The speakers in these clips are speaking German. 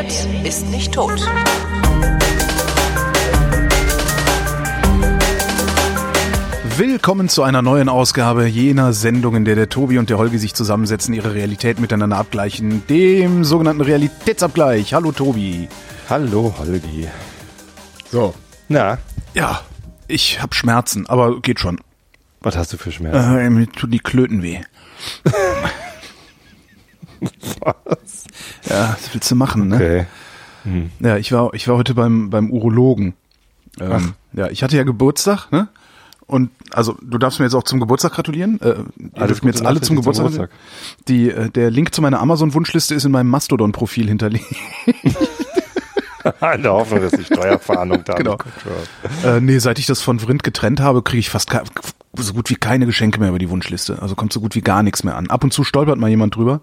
redet, ist nicht tot. Willkommen zu einer neuen Ausgabe jener Sendung, in der der Tobi und der Holgi sich zusammensetzen, ihre Realität miteinander abgleichen, dem sogenannten Realitätsabgleich. Hallo Tobi. Hallo Holgi. So, na? Ja, ich habe Schmerzen, aber geht schon. Was hast du für Schmerzen? Äh, mir tun die Klöten weh. Was? Ja, das willst du machen, ne? Okay. Hm. Ja, ich war, ich war heute beim, beim Urologen. Ähm, ja, ich hatte ja Geburtstag, ne? Und also du darfst mir jetzt auch zum Geburtstag gratulieren. Äh, ihr dürft mir jetzt alle zum Geburtstag. zum Geburtstag. Die, äh, der Link zu meiner Amazon-Wunschliste ist in meinem Mastodon-Profil hinterlegt. in der Hoffnung, dass die Steuerfahndung da genau. Äh, nee, seit ich das von Vrind getrennt habe, kriege ich fast so gut wie keine Geschenke mehr über die Wunschliste. Also kommt so gut wie gar nichts mehr an. Ab und zu stolpert mal jemand drüber.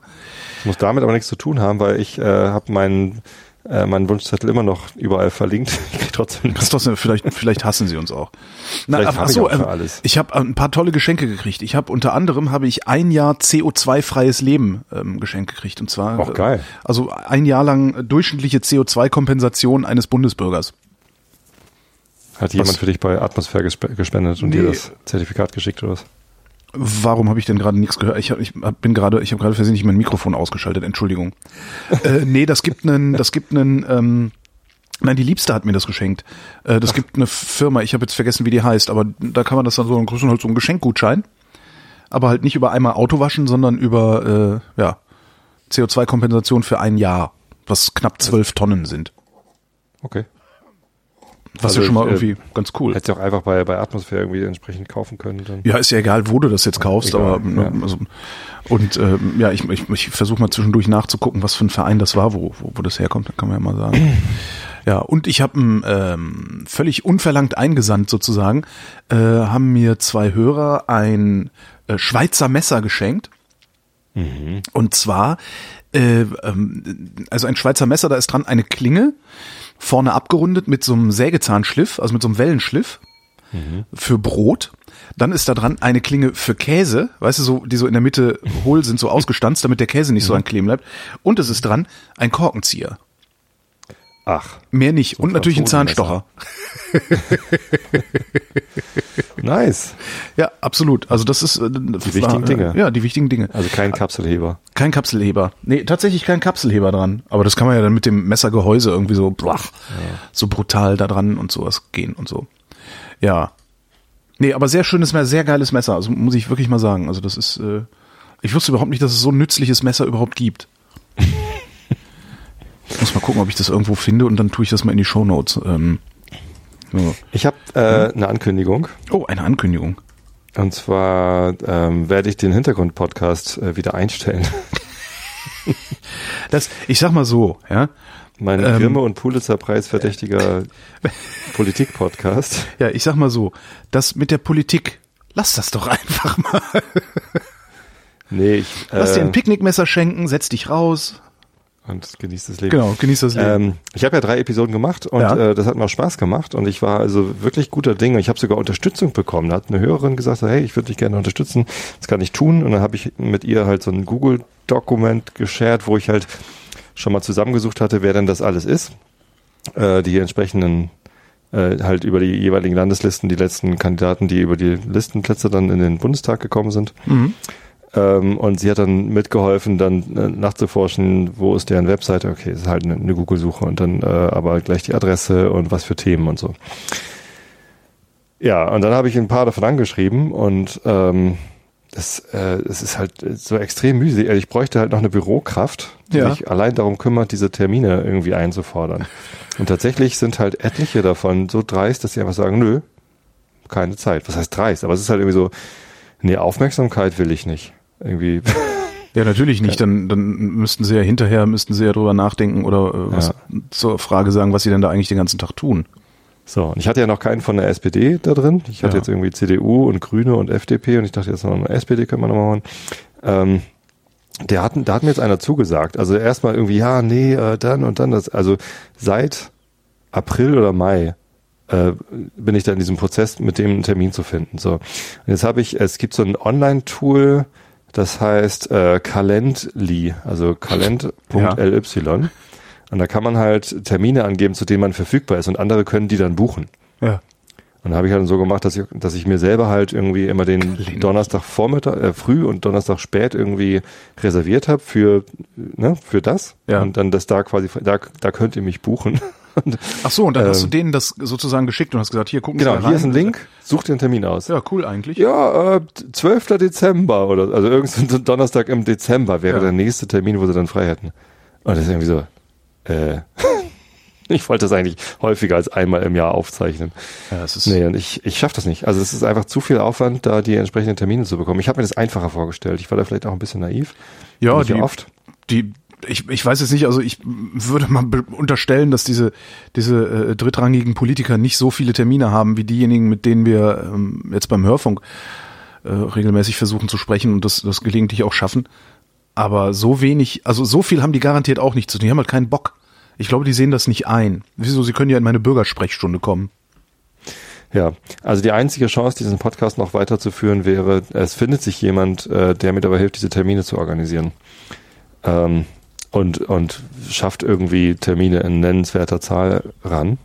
Das muss damit aber nichts zu tun haben, weil ich äh, habe meinen äh, meinen Wunschzettel immer noch überall verlinkt. Ich krieg trotzdem. Das trotzdem vielleicht, vielleicht hassen sie uns auch. Na, vielleicht ach, so, ich, ähm, ich habe ein paar tolle Geschenke gekriegt. Ich habe unter anderem habe ich ein Jahr CO2-freies Leben ähm, geschenkt gekriegt und zwar. Auch geil. Äh, also ein Jahr lang durchschnittliche CO2-Kompensation eines Bundesbürgers. Hat jemand was? für dich bei Atmosphäre gespendet und nee. dir das Zertifikat geschickt oder was? Warum habe ich denn gerade nichts gehört? Ich, hab, ich bin gerade, ich habe gerade versehentlich mein Mikrofon ausgeschaltet. Entschuldigung. äh, nee, das gibt einen, das gibt einen. Ähm, Nein, die Liebste hat mir das geschenkt. Äh, das Ach. gibt eine Firma, ich habe jetzt vergessen, wie die heißt, aber da kann man das dann so einen halt so einen Geschenkgutschein, aber halt nicht über einmal Auto waschen, sondern über äh, ja CO2-Kompensation für ein Jahr, was knapp zwölf Tonnen sind. Okay. Was also ja schon mal irgendwie äh, ganz cool. Hättest du auch einfach bei, bei Atmosphäre irgendwie entsprechend kaufen können. Dann. Ja, ist ja egal, wo du das jetzt kaufst, egal, aber ja. also, und äh, ja, ich, ich, ich versuche mal zwischendurch nachzugucken, was für ein Verein das war, wo, wo, wo das herkommt, dann kann man ja mal sagen. ja, und ich habe ähm, völlig unverlangt eingesandt sozusagen, äh, haben mir zwei Hörer ein äh, Schweizer Messer geschenkt. Mhm. Und zwar, äh, ähm, also ein Schweizer Messer, da ist dran eine Klinge vorne abgerundet mit so einem Sägezahnschliff, also mit so einem Wellenschliff mhm. für Brot. Dann ist da dran eine Klinge für Käse, weißt du, so, die so in der Mitte hohl sind, so ausgestanzt, damit der Käse nicht mhm. so ankleben bleibt. Und es ist dran ein Korkenzieher. Ach. Mehr nicht. So Und natürlich ein Zahnstocher. nice. Ja, absolut. Also das ist äh, die wichtigen Dinge. Ja, die wichtigen Dinge. Also kein Kapselheber. Kein Kapselheber. Nee, tatsächlich kein Kapselheber dran. Aber das kann man ja dann mit dem Messergehäuse irgendwie so blach, ja. so brutal da dran und sowas gehen und so. Ja. Nee, aber sehr schönes Messer, sehr geiles Messer. Also muss ich wirklich mal sagen. Also das ist, äh, ich wusste überhaupt nicht, dass es so ein nützliches Messer überhaupt gibt. Ich muss mal gucken, ob ich das irgendwo finde und dann tue ich das mal in die Show Notes. Ähm, so. Ich habe äh, eine Ankündigung. Oh, eine Ankündigung. Und zwar ähm, werde ich den Hintergrund-Podcast äh, wieder einstellen. das, ich sag mal so, ja. Mein ähm, Grimme- und Pulitzer-Preis verdächtiger Politik-Podcast. Ja, ich sag mal so, das mit der Politik, lass das doch einfach mal. Nee, ich, Lass dir ein äh, Picknickmesser schenken, setz dich raus, und genießt das Leben. Genau, genießt das Leben. Ähm, ich habe ja drei Episoden gemacht und ja. äh, das hat mir auch Spaß gemacht und ich war also wirklich guter Dinge. Ich habe sogar Unterstützung bekommen. Da hat eine Hörerin gesagt, hey, ich würde dich gerne unterstützen, das kann ich tun. Und dann habe ich mit ihr halt so ein Google-Dokument geshared, wo ich halt schon mal zusammengesucht hatte, wer denn das alles ist. Äh, die entsprechenden äh, halt über die jeweiligen Landeslisten, die letzten Kandidaten, die über die Listenplätze dann in den Bundestag gekommen sind. Mhm. Ähm, und sie hat dann mitgeholfen, dann äh, nachzuforschen, wo ist deren Webseite. Okay, es ist halt eine, eine Google-Suche und dann äh, aber gleich die Adresse und was für Themen und so. Ja, und dann habe ich ein paar davon angeschrieben und ähm, das, äh, es ist halt so extrem mühselig. Also ich bräuchte halt noch eine Bürokraft, die ja. sich allein darum kümmert, diese Termine irgendwie einzufordern. Und tatsächlich sind halt etliche davon so dreist, dass sie einfach sagen, nö, keine Zeit. Was heißt dreist? Aber es ist halt irgendwie so, nee, Aufmerksamkeit will ich nicht irgendwie. Ja, natürlich nicht. Dann, dann müssten sie ja hinterher, müssten sie ja drüber nachdenken oder äh, was ja. zur Frage sagen, was sie denn da eigentlich den ganzen Tag tun. So, und ich hatte ja noch keinen von der SPD da drin. Ich hatte ja. jetzt irgendwie CDU und Grüne und FDP und ich dachte jetzt noch eine SPD können wir noch machen. Ähm, der hat, da hat mir jetzt einer zugesagt. Also erstmal irgendwie, ja, nee, äh, dann und dann das. Also seit April oder Mai äh, bin ich da in diesem Prozess, mit dem einen Termin zu finden. So, und jetzt habe ich, es gibt so ein Online-Tool, das heißt äh, Calendly, also calend.ly. Ja. Und da kann man halt Termine angeben, zu denen man verfügbar ist und andere können die dann buchen. Ja. Und da habe ich halt so gemacht, dass ich, dass ich mir selber halt irgendwie immer den Clean. Donnerstag Vormittag, äh, früh und Donnerstag spät irgendwie reserviert habe für, ne, für das. Ja. Und dann das da quasi, da, da könlt ihr mich buchen. Ach so, und dann hast du Ähm, denen das sozusagen geschickt und hast gesagt, hier gucken genau, Sie mal hier ist rein. ein Link, such dir einen Termin aus. Ja, cool eigentlich. Ja, äh, 12. Dezember oder also irgendein Donnerstag im Dezember wäre Ja. der nächste Termin, wo sie dann frei hätten. Und das ist irgendwie so, äh, ich wollte das eigentlich häufiger als einmal im Jahr aufzeichnen. Ja, es ist, Nee, und ich, ich schaffe das nicht. Also es ist einfach zu viel Aufwand, da die entsprechenden Termine zu bekommen. Ich habe mir das einfacher vorgestellt. Ich war da vielleicht auch ein bisschen naiv. ja, die, oft. die, ich, ich weiß jetzt nicht, also ich würde mal unterstellen, dass diese, diese äh, drittrangigen Politiker nicht so viele Termine haben wie diejenigen, mit denen wir ähm, jetzt beim Hörfunk äh, regelmäßig versuchen zu sprechen und das, das gelegentlich auch schaffen. Aber so wenig, also so viel haben die garantiert auch nicht zu tun. Die haben halt keinen Bock. Ich glaube, die sehen das nicht ein. Wieso? Sie können ja in meine Bürgersprechstunde kommen. Ja, also die einzige Chance, diesen Podcast noch weiterzuführen, wäre, es findet sich jemand, äh, der mir dabei hilft, diese Termine zu organisieren. Ähm, und, und schafft irgendwie Termine in nennenswerter Zahl ran.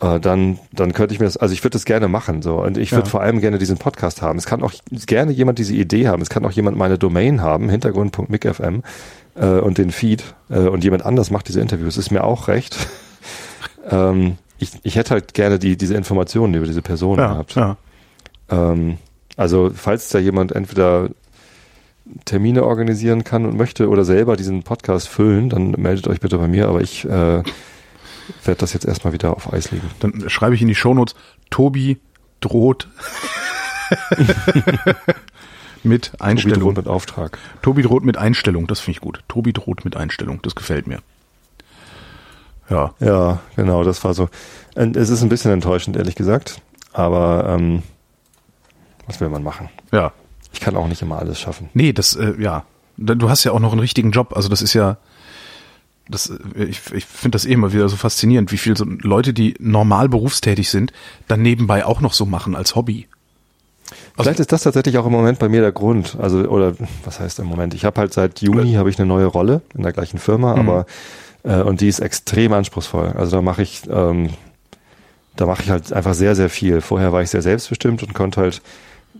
Äh, dann, dann könnte ich mir das, also ich würde das gerne machen, so. Und ich würde Ja. vor allem gerne diesen Podcast haben. Es kann auch gerne jemand diese Idee haben. Es kann auch jemand meine Domain haben, hintergrund.micfm, äh, und den Feed, äh, und jemand anders macht diese Interviews. Ist mir auch recht. ähm, ich, ich hätte halt gerne die, diese Informationen über diese Person Ja, gehabt. ja. Ähm, also, falls da jemand entweder Termine organisieren kann und möchte oder selber diesen Podcast füllen, dann meldet euch bitte bei mir, aber ich äh, werde das jetzt erstmal wieder auf Eis legen. Dann schreibe ich in die Shownotes, Tobi droht mit Tobi Einstellung. droht mit Auftrag. Tobi droht mit Einstellung, das finde ich gut. Tobi droht mit Einstellung, das gefällt mir. Ja, Ja, genau, das war so. Und es ist ein bisschen enttäuschend, ehrlich gesagt. Aber ähm, was will man machen? ja. Ich kann auch nicht immer alles schaffen. Nee, das, äh, ja. Du hast ja auch noch einen richtigen Job. Also das ist ja, das, äh, ich, ich finde das eh immer wieder so faszinierend, wie viel so Leute, die normal berufstätig sind, dann nebenbei auch noch so machen als Hobby. Also- Vielleicht ist das tatsächlich auch im Moment bei mir der Grund. Also, oder was heißt im Moment? Ich habe halt seit Juni habe ich eine neue Rolle in der gleichen Firma, Mhm. aber äh, und die ist extrem anspruchsvoll. Also da mache ich, ähm, da mache ich halt einfach sehr, sehr viel. Vorher war ich sehr selbstbestimmt und konnte halt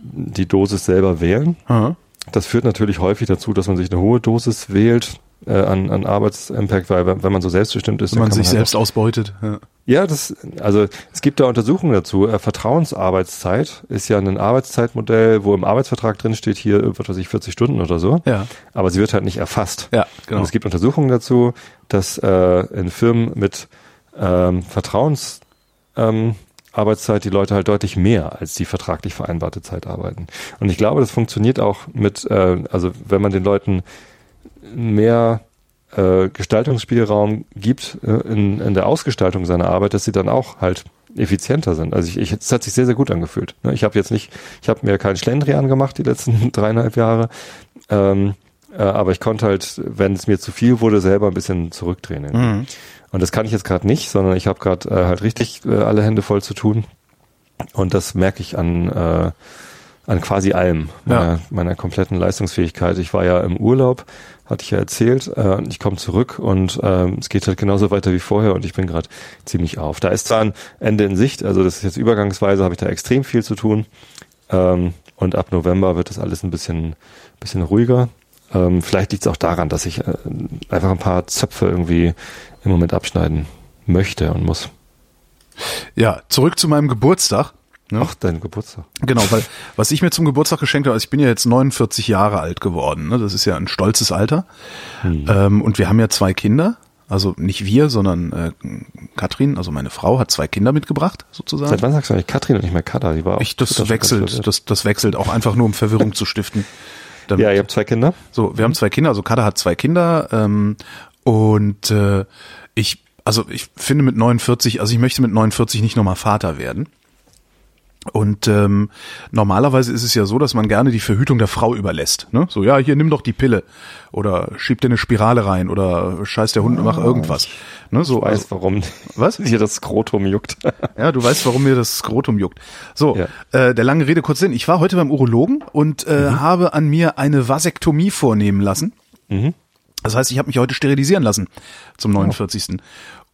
die Dosis selber wählen. Aha. Das führt natürlich häufig dazu, dass man sich eine hohe Dosis wählt äh, an, an Arbetsimpact, weil wenn man so selbstbestimmt ist, Wenn man sich halt selbst ausbeutet. Ja. ja, das, also es gibt da Untersuchungen dazu. Äh, Vertrauensarbeitszeit ist ja ein Arbeitszeitmodell, wo im Arbeitsvertrag drin steht, hier, was weiß ich, 40 Stunden oder so. Ja. Aber sie wird halt nicht erfasst. Ja, genau. Und es gibt Untersuchungen dazu, dass äh, in Firmen mit ähm, Vertrauens ähm, Arbeitszeit die Leute halt deutlich mehr als die vertraglich vereinbarte Zeit arbeiten. Und ich glaube, das funktioniert auch mit, äh, also wenn man den Leuten mehr äh, Gestaltungsspielraum gibt äh, in, in der Ausgestaltung seiner Arbeit, dass sie dann auch halt effizienter sind. Also ich, ich es hat sich sehr, sehr gut angefühlt. Ne? Ich habe jetzt nicht, ich habe mir keinen Schlendrian gemacht die letzten dreieinhalb Jahre, ähm, äh, aber ich konnte halt, wenn es mir zu viel wurde, selber ein bisschen zurückdrehen. Mhm. Und das kann ich jetzt gerade nicht, sondern ich habe gerade äh, halt richtig äh, alle Hände voll zu tun. Und das merke ich an, äh, an quasi allem, meiner, Ja. meiner kompletten Leistungsfähigkeit. Ich war ja im Urlaub, hatte ich ja erzählt, äh, ich komme zurück und ähm, es geht halt genauso weiter wie vorher und ich bin gerade ziemlich auf. Da ist zwar ein Ende in Sicht, also das ist jetzt übergangsweise, habe ich da extrem viel zu tun. Ähm, und ab November wird das alles ein bisschen, bisschen ruhiger. Ähm, vielleicht liegt es auch daran, dass ich äh, einfach ein paar Zöpfe irgendwie im Moment abschneiden möchte und muss. Ja, zurück zu meinem Geburtstag. Ne? Ach, dein Geburtstag. Genau, weil was ich mir zum Geburtstag geschenkt habe, also ich bin ja jetzt 49 Jahre alt geworden, ne? das ist ja ein stolzes Alter. Hm. Ähm, und wir haben ja zwei Kinder, also nicht wir, sondern äh, Katrin, also meine Frau, hat zwei Kinder mitgebracht, sozusagen. Seit wann sagst du eigentlich Katrin und nicht mehr Kada? Die war auch ich, das wechselt, das, das wechselt auch einfach nur, um Verwirrung zu stiften. Damit- Ja, ihr habt zwei Kinder? So, wir haben zwei Kinder, also Kada hat zwei Kinder ähm, und äh, ich, also ich finde mit 49, also ich möchte mit 49 nicht nochmal Vater werden. Und ähm, normalerweise ist es ja so, dass man gerne die Verhütung der Frau überlässt. Ne? So, ja, hier nimm doch die Pille oder schieb dir eine Spirale rein oder scheiß der Hund, mach irgendwas. Ne? So, Ich weiß, also, warum was? hier das Skrotum juckt. Ja, du weißt, warum mir das Skrotum juckt. So, Ja. äh, der lange Rede kurz Sinn. Ich war heute beim Urologen und äh, habe an mir eine Vasektomie vornehmen lassen. Mhm. Das heißt, ich habe mich heute sterilisieren lassen zum 49. Oh.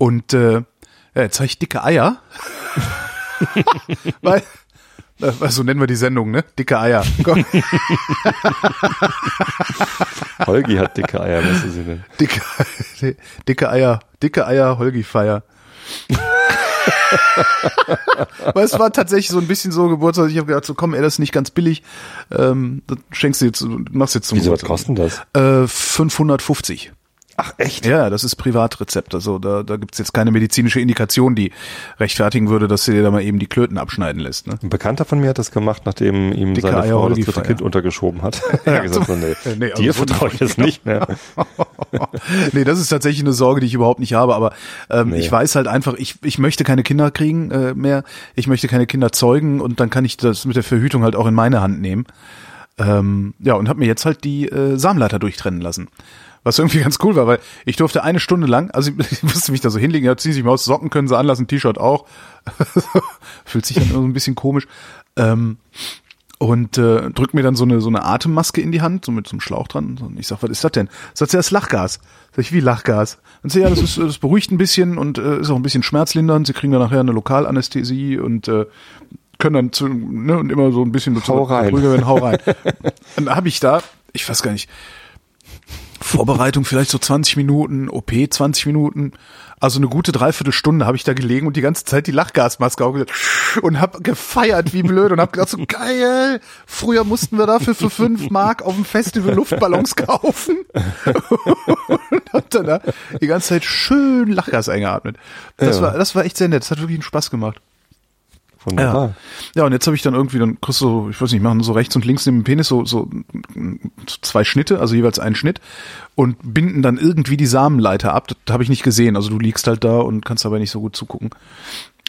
Und äh, jetzt habe ich dicke Eier. Weil, äh, so nennen wir die Sendung, ne? Dicke Eier. Holgi hat dicke Eier, was ist sie denn? Dicke, dicke Eier, dicke Eier, Holgi Feier. Weil es war tatsächlich so ein bisschen so Geburtstag. Ich habe gedacht, so komm, ey, das ist nicht ganz billig. Ähm, das schenkst du jetzt, machst jetzt zum Wieso, was kostet das? Äh, 550. Ach echt? Ja, das ist Privatrezept. Also da, da gibt's jetzt keine medizinische Indikation, die rechtfertigen würde, dass sie dir da mal eben die Klöten abschneiden lässt. Ne? Ein Bekannter von mir hat das gemacht, nachdem ihm Dicke seine Eier Frau das dritte Kind untergeschoben hat. er hat gesagt, so, nee, nee, dir also vertraue ich jetzt nicht mehr. nee, das ist tatsächlich eine Sorge, die ich überhaupt nicht habe. Aber ähm, nee. ich weiß halt einfach, ich, ich möchte keine Kinder kriegen äh, mehr. Ich möchte keine Kinder zeugen und dann kann ich das mit der Verhütung halt auch in meine Hand nehmen. Ähm, ja, und habe mir jetzt halt die äh, Samenleiter durchtrennen lassen. Was irgendwie ganz cool war, weil ich durfte eine Stunde lang, also ich, ich musste mich da so hinlegen, ja, zieh sich mal aus, Socken können sie anlassen, T-Shirt auch. Fühlt sich dann so ein bisschen komisch. Ähm, und äh, drückt mir dann so eine so eine Atemmaske in die Hand, so mit so einem Schlauch dran. Und ich sag, was ist das denn? Sagt sie, das ist Lachgas. Sag ich, wie Lachgas? Und sie, ja, das ist, das beruhigt ein bisschen und äh, ist auch ein bisschen schmerzlindernd. Sie kriegen dann nachher eine Lokalanästhesie und äh, können dann zu, ne, und immer so ein bisschen hau rein. Hau rein. dann habe ich da, ich weiß gar nicht, Vorbereitung vielleicht so 20 Minuten, OP 20 Minuten. Also eine gute Dreiviertelstunde habe ich da gelegen und die ganze Zeit die Lachgasmaske aufgesetzt und hab gefeiert wie blöd und hab gedacht so geil. Früher mussten wir dafür für fünf Mark auf dem Festival Luftballons kaufen und hab dann da die ganze Zeit schön Lachgas eingeatmet. Das ja. war das war echt sehr nett. Das hat wirklich einen Spaß gemacht. Wunderbar. Ja. ja, und jetzt habe ich dann irgendwie, dann kriegst du, ich weiß nicht, machen so rechts und links neben dem Penis so, so zwei Schnitte, also jeweils einen Schnitt und binden dann irgendwie die Samenleiter ab. Das habe ich nicht gesehen. Also du liegst halt da und kannst dabei nicht so gut zugucken.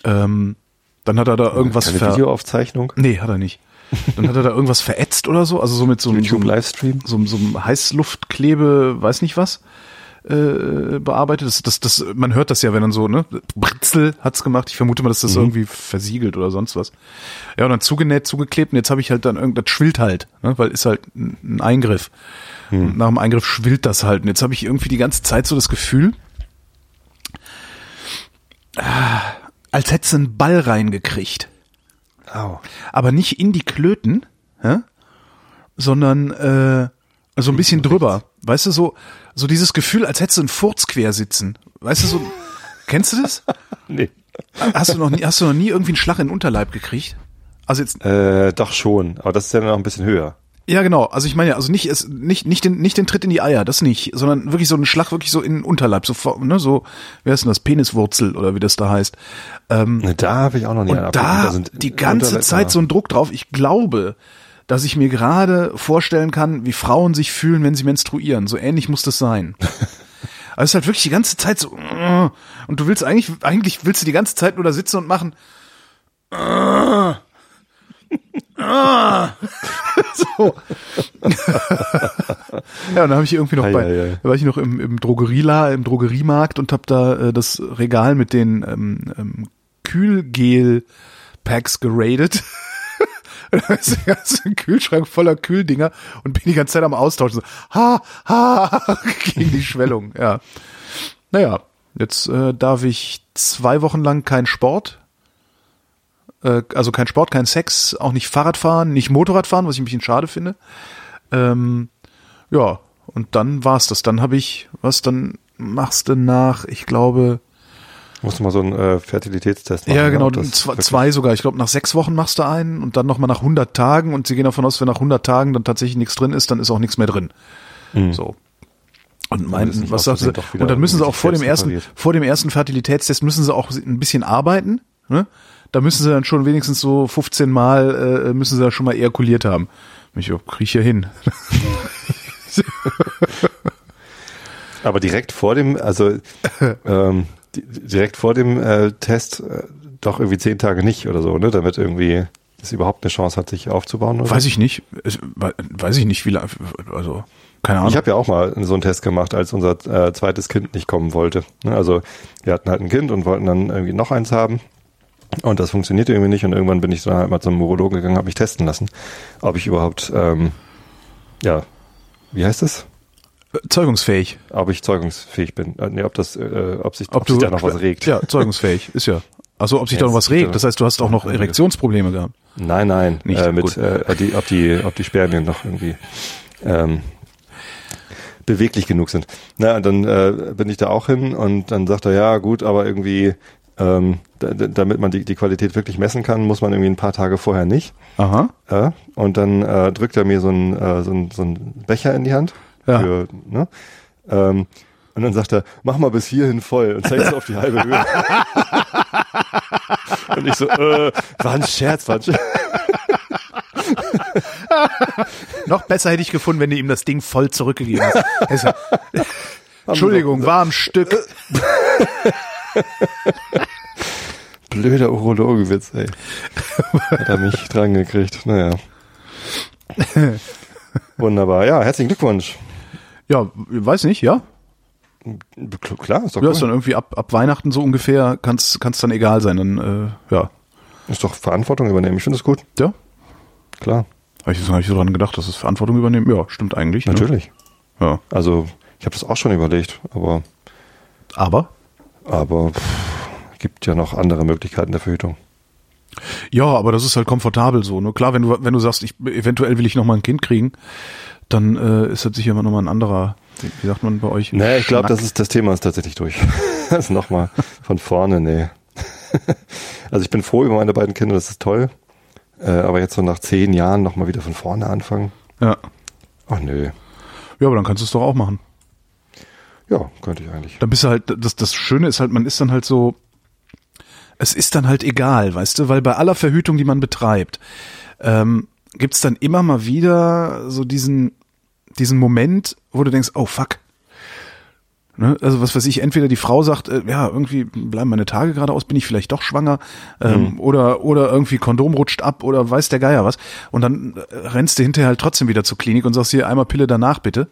Ähm, dann hat er da irgendwas Keine ver Videoaufzeichnung? Nee, hat er nicht. Dann hat er da irgendwas verätzt oder so, also so mit so einem YouTube-Livestream, so, so, so einem Heißluftklebe, weiß nicht was äh, bearbeitet. Das, das, das, man hört das ja, wenn dann so, ne, Britzel hat's gemacht. Ich vermute mal, dass das mhm. irgendwie versiegelt oder sonst was. Ja, und dann zugenäht, zugeklebt und jetzt habe ich halt dann irgendwas schwillt halt, ne, weil ist halt ein Eingriff. Mhm. nach dem Eingriff schwillt das halt. Und jetzt habe ich irgendwie die ganze Zeit so das Gefühl, ah, als hätte einen Ball reingekriegt. Au. Aber nicht in die Klöten, ja? sondern äh, so ein bisschen drüber. Weißt du, so, so dieses Gefühl, als hättest du einen Furz quer sitzen. Weißt du so, kennst du das? nee. Hast du noch nie, hast du noch nie irgendwie einen Schlag in den Unterleib gekriegt? Also jetzt. Äh, doch schon, aber das ist ja noch ein bisschen höher. Ja, genau. Also ich meine ja, also nicht, es, nicht, nicht den, nicht den Tritt in die Eier, das nicht, sondern wirklich so einen Schlag wirklich so in den Unterleib, so, ne, so, wer ist denn das, Peniswurzel oder wie das da heißt. Ähm, da habe ich auch noch nie und da, da die ganze Zeit so ein Druck drauf. Ich glaube, dass ich mir gerade vorstellen kann, wie Frauen sich fühlen, wenn sie menstruieren. So ähnlich muss das sein. Also es ist halt wirklich die ganze Zeit so und du willst eigentlich eigentlich willst du die ganze Zeit nur da sitzen und machen so. ja, und dann habe ich irgendwie noch ei, bei, ei, ei. da war ich noch im, im Drogeriela, im Drogeriemarkt und habe da äh, das Regal mit den ähm, ähm, Kühlgel-Packs geradet. Und dann ist der ganze Kühlschrank voller Kühldinger und bin die ganze Zeit am Austauschen. So, ha, ha, gegen die Schwellung, ja. Naja, jetzt äh, darf ich zwei Wochen lang keinen Sport. Äh, also kein Sport, kein Sex, auch nicht Fahrradfahren, nicht Motorradfahren, was ich ein bisschen schade finde. Ähm, ja, und dann war's das. Dann habe ich, was dann machst du nach, ich glaube, Musst du mal so einen äh, Fertilitätstest machen. Ja, ne? genau, zwei, sogar. Ich glaube, nach sechs Wochen machst du einen und dann nochmal nach 100 Tagen und sie gehen davon aus, wenn nach 100 Tagen dann tatsächlich nichts drin ist, dann ist auch nichts mehr drin. Mhm. So. Und meinten, was sagst du? Und dann müssen sie auch vor dem ersten, repariert. vor dem ersten Fertilitätstest müssen sie auch ein bisschen arbeiten, ne? Da müssen sie dann schon wenigstens so 15 Mal, äh, müssen sie da schon mal ejakuliert haben. Ich oh, krieg ja hin. Aber direkt vor dem, also ähm, direkt vor dem äh, Test äh, doch irgendwie zehn Tage nicht oder so, ne? Damit irgendwie es überhaupt eine Chance hat, sich aufzubauen. Oder? Weiß ich nicht. Es, weiß ich nicht, wie lange. Also keine Ahnung. Ich habe ja auch mal so einen Test gemacht, als unser äh, zweites Kind nicht kommen wollte. Ne? Also wir hatten halt ein Kind und wollten dann irgendwie noch eins haben. Und das funktionierte irgendwie nicht. Und irgendwann bin ich dann halt mal zum Urologen gegangen, habe mich testen lassen, ob ich überhaupt, ähm, ja, wie heißt das? Zeugungsfähig. Ob ich zeugungsfähig bin. Äh, nee, ob das, äh, ob sich, ob, ob sich da noch was regt. Ja, zeugungsfähig, ist ja. Also ob sich ja, da noch was regt. Das heißt, du hast auch noch Erektionsprobleme gehabt. Nein, nein. Nicht äh, mit, äh, die, ob die, ob die Spermien noch irgendwie ähm, beweglich genug sind. Na, dann äh, bin ich da auch hin und dann sagt er, ja gut, aber irgendwie, ähm, damit man die, die Qualität wirklich messen kann, muss man irgendwie ein paar Tage vorher nicht. Aha. Äh, und dann äh, drückt er mir so einen äh, so ein, so ein Becher in die Hand. Ja. Für, ne? ähm, und dann sagt er, mach mal bis hierhin voll und zeigst auf die halbe Höhe. und ich so, äh, war ein Scherz, war ein Scherz. Noch besser hätte ich gefunden, wenn du ihm das Ding voll zurückgegeben hast. Entschuldigung, war am Stück. Blöder Urologewitz, ey. Hat er mich dran gekriegt. Naja. Wunderbar. Ja, herzlichen Glückwunsch. Ja, weiß nicht, ja? Klar, ist doch Ja, ist dann irgendwie ab, ab Weihnachten so ungefähr, kann es dann egal sein. Dann, äh, ja. Ist doch Verantwortung übernehmen. Ich finde das gut. Ja. Klar. Habe ich jetzt gar nicht so dran gedacht, dass es Verantwortung übernehmen? Ja, stimmt eigentlich. Ne? Natürlich. Ne? Ja. Also, ich habe das auch schon überlegt, aber. Aber? Aber pff, gibt ja noch andere Möglichkeiten der Verhütung. Ja, aber das ist halt komfortabel so. Ne? Klar, wenn du, wenn du sagst, ich, eventuell will ich noch mal ein Kind kriegen, dann äh, ist das sicher immer noch mal ein anderer, wie, sagt man bei euch? Nee, ich glaube, das ist das Thema ist tatsächlich durch. das ist noch mal von vorne, nee. also ich bin froh über meine beiden Kinder, das ist toll. Äh, aber jetzt so nach zehn Jahren noch mal wieder von vorne anfangen. Ja. Ach nö. Ja, aber dann kannst du es doch auch machen. Ja, könnte ich eigentlich. Dann bist du halt, das, das Schöne ist halt, man ist dann halt so, es ist dann halt egal, weißt du, weil bei aller Verhütung, die man betreibt, ähm, gibt's dann immer mal wieder so diesen, diesen Moment, wo du denkst, oh fuck. Ne? Also was weiß ich, entweder die Frau sagt, äh, ja, irgendwie bleiben meine Tage gerade aus, bin ich vielleicht doch schwanger, ähm, mhm. oder, oder irgendwie Kondom rutscht ab oder weiß der Geier was. Und dann äh, rennst du hinterher halt trotzdem wieder zur Klinik und sagst hier einmal Pille danach bitte.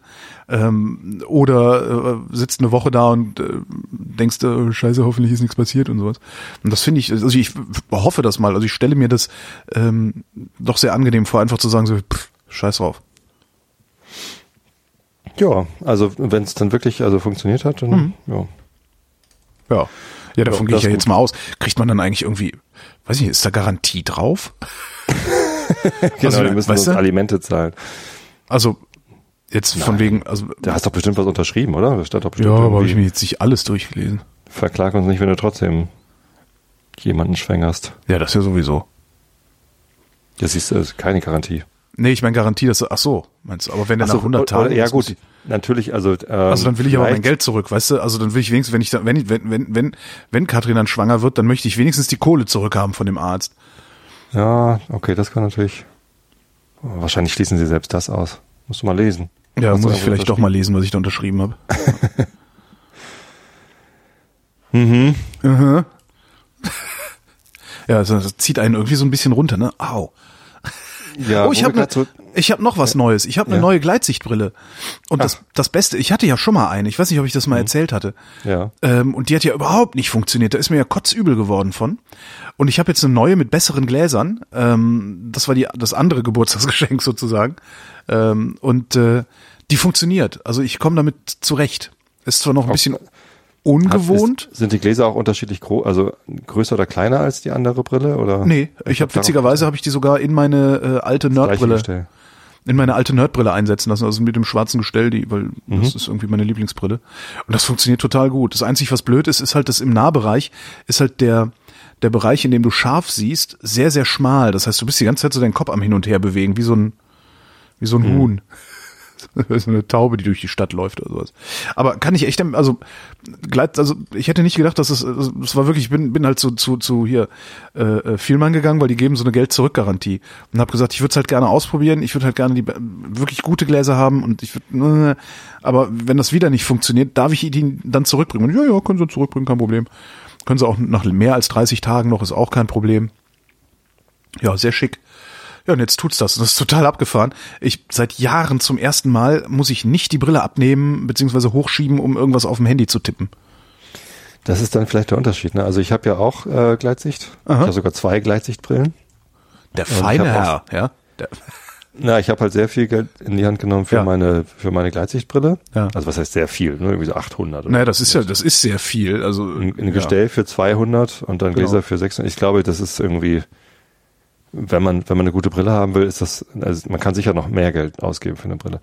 Ähm, oder äh, sitzt eine Woche da und äh, denkst, äh, scheiße, hoffentlich ist nichts passiert und sowas. Und das finde ich, also ich hoffe das mal, also ich stelle mir das ähm, doch sehr angenehm vor, einfach zu sagen, so, pff, scheiß drauf. Ja, also wenn es dann wirklich also funktioniert hat, dann mhm. ja. Ja. Ja, davon ja, gehe ich ja gut. jetzt mal aus. Kriegt man dann eigentlich irgendwie, weiß ich nicht, ist da Garantie drauf? genau, also, wir müssen uns Alimente zahlen. Also jetzt Nein. von wegen, also da hast doch bestimmt was unterschrieben, oder? Das doch bestimmt ja, aber habe ich mir jetzt nicht alles durchgelesen. Verklag uns nicht, wenn du trotzdem jemanden schwängerst. Ja, das ist ja sowieso. Das ist, das ist keine Garantie. Nee, ich meine Garantie, dass ach so, meinst du, aber wenn der nach 100 Tagen Ja gut, natürlich, also ähm, Also dann will ich aber mein Geld zurück, weißt du? Also dann will ich wenigstens, wenn ich dann, wenn ich, wenn wenn wenn wenn Katrin dann schwanger wird, dann möchte ich wenigstens die Kohle zurückhaben von dem Arzt. Ja, okay, das kann natürlich wahrscheinlich schließen sie selbst das aus. Musst du mal lesen. Ja, muss ich vielleicht doch mal lesen, was ich da unterschrieben habe. mhm. Mhm. ja, das, das zieht einen irgendwie so ein bisschen runter, ne? Au. Ja, oh, ich habe ne, so ich habe noch was Neues. Ich habe eine ja. neue Gleitsichtbrille. Und das, das Beste, ich hatte ja schon mal eine. Ich weiß nicht, ob ich das mal mhm. erzählt hatte. Ja. Ähm, und die hat ja überhaupt nicht funktioniert. Da ist mir ja kotzübel geworden von. Und ich habe jetzt eine neue mit besseren Gläsern. Ähm, das war die, das andere Geburtstagsgeschenk sozusagen. Ähm, und äh, die funktioniert. Also ich komme damit zurecht. Ist zwar noch ein bisschen ungewohnt. Hat, ist, sind die Gläser auch unterschiedlich groß, also größer oder kleiner als die andere Brille? Oder? Nee, ich, habe hab witzigerweise habe ich die sogar in meine äh, alte Nerdbrille in meine alte Nerdbrille einsetzen lassen, also mit dem schwarzen Gestell, die, weil mhm. das ist irgendwie meine Lieblingsbrille. Und das funktioniert total gut. Das Einzige, was blöd ist, ist halt, dass im Nahbereich ist halt der, der Bereich, in dem du scharf siehst, sehr, sehr schmal. Das heißt, du bist die ganze Zeit so deinen Kopf am Hin und Her bewegen, wie so ein, wie so ein mhm. Huhn. so eine Taube, die durch die Stadt läuft oder sowas. Aber kann ich echt, also, also ich hätte nicht gedacht, dass es, es war wirklich, ich bin, bin halt zu, zu, zu hier äh, äh Vielmann gegangen, weil die geben so eine Geld-Zurück-Garantie und habe gesagt, ich würde es halt gerne ausprobieren, ich würde halt gerne die wirklich gute Gläser haben und ich würde, äh, aber wenn das wieder nicht funktioniert, darf ich die dann zurückbringen? Und ja, ja, können Sie zurückbringen, kein Problem. Können Sie auch nach mehr als 30 Tagen noch, ist auch kein Problem. Ja, sehr schick. Ja, und jetzt tut's das. Das ist total abgefahren. Ich seit Jahren zum ersten Mal muss ich nicht die Brille abnehmen bzw. hochschieben, um irgendwas auf dem Handy zu tippen. Das ist dann vielleicht der Unterschied. Ne? Also ich habe ja auch äh, Gleitsicht. Aha. Ich habe sogar zwei Gleitsichtbrillen. Der feine Herr, ja. Der Na, ich habe halt sehr viel Geld in die Hand genommen für Ja. meine für meine Gleitsichtbrille. Ja. Also was heißt sehr viel? Ne? Irgendwie so 800. Oder Naja, das ist ja, das ist sehr viel. Also ein, ein ja. Gestell für 200 und dann Genau. Gläser für 600. Ich glaube, das ist irgendwie, wenn man wenn man eine gute Brille haben will, ist das, also man kann sicher noch mehr Geld ausgeben für eine Brille.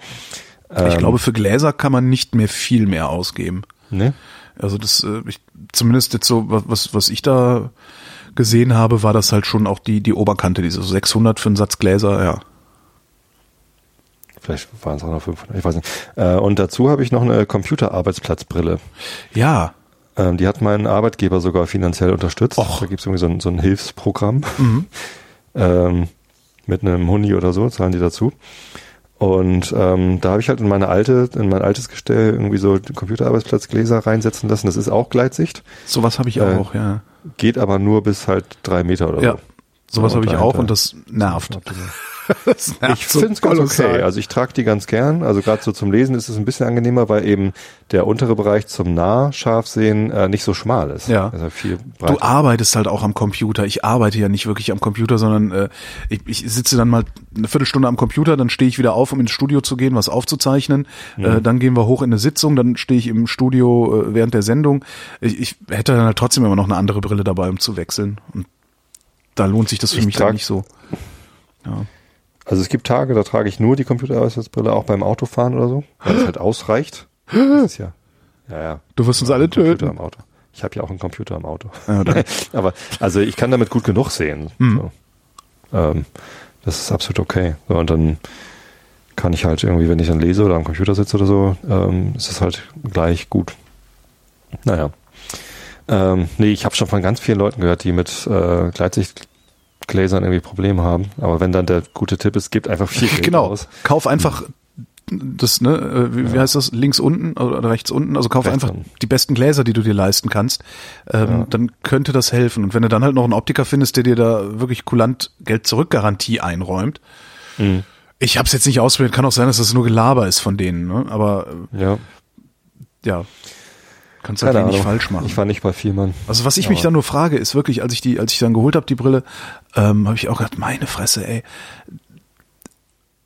Ich Ähm, glaube, für Gläser kann man nicht mehr viel mehr ausgeben. Ne? Also das, äh, ich, zumindest jetzt so, wa- was, was ich da gesehen habe, war das halt schon auch die, die Oberkante, diese so 600 für einen Satz Gläser, ja. Vielleicht waren es auch noch 500, ich weiß nicht. Äh, und dazu habe ich noch eine Computerarbeitsplatzbrille. Ja, Ähm, die hat mein Arbeitgeber sogar finanziell unterstützt. Och. Da gibt es irgendwie so ein, so ein Hilfsprogramm. Mhm. ähm, mit einem Huni oder so, zahlen die dazu. Und ähm, da habe ich halt in meine alte, in mein altes Gestell irgendwie so Computerarbeitsplatzgläser reinsetzen lassen. Das ist auch Gleitsicht, sowas habe ich Äh, auch, ja. geht aber nur bis halt drei Meter oder Ja, so. sowas habe ich auch und das nervt. Ich finde es ganz okay. Also ich trage die ganz gern. Also gerade so zum Lesen ist es ein bisschen angenehmer, weil eben der untere Bereich zum Nahscharfsehen äh, nicht so schmal ist. Ja. Also viel Du breiter. arbeitest halt auch am Computer. Ich arbeite ja nicht wirklich am Computer, sondern äh, ich, ich sitze dann mal eine Viertelstunde am Computer, dann stehe ich wieder auf, um ins Studio zu gehen, was aufzuzeichnen. Äh, dann gehen wir hoch in eine Sitzung, dann stehe ich im Studio äh, während der Sendung. Ich, ich hätte dann halt trotzdem immer noch eine andere Brille dabei, um zu wechseln. Und da lohnt sich das für Ich mich dann nicht so. Ja. Also es gibt Tage, da trage ich nur die Computerarbeitsplatzbrille, auch beim Autofahren oder so, weil es halt ausreicht. Das ist ja, ja, ja. Du wirst uns alle töten. im Auto. Ich habe ja auch einen Computer im Auto. Ja, Aber also ich kann damit gut genug sehen. Mhm. So. Ähm, das ist absolut okay. So, und dann kann ich halt irgendwie, wenn ich dann lese oder am Computer sitze oder so, ähm, ist es halt gleich gut. Naja. Ähm, nee, ich habe schon von ganz vielen Leuten gehört, die mit äh, Gleitsichtgläsern irgendwie Probleme haben. Aber wenn dann der gute Tipp ist, gibt einfach viel Geld genau. aus. Kauf einfach das, ne, äh, wie, wie heißt das, links unten oder rechts unten, also kauf Rechts einfach unten. die besten Gläser, die du dir leisten kannst, ähm, Ja. dann könnte das helfen. Und wenn du dann halt noch einen Optiker findest, der dir da wirklich kulant Geld zurück Garantie einräumt, Mhm. ich habe es jetzt nicht ausprobiert, kann auch sein, dass das nur Gelaber ist von denen, ne? aber äh, Ja, ja, kannst halt keine wenig Ahnung. falsch machen. Ich war nicht bei Vielmann. Also was ich mich Aber- dann nur frage, ist wirklich, als ich die, als ich dann geholt habe, die Brille, ähm, habe ich auch gedacht, meine Fresse, ey,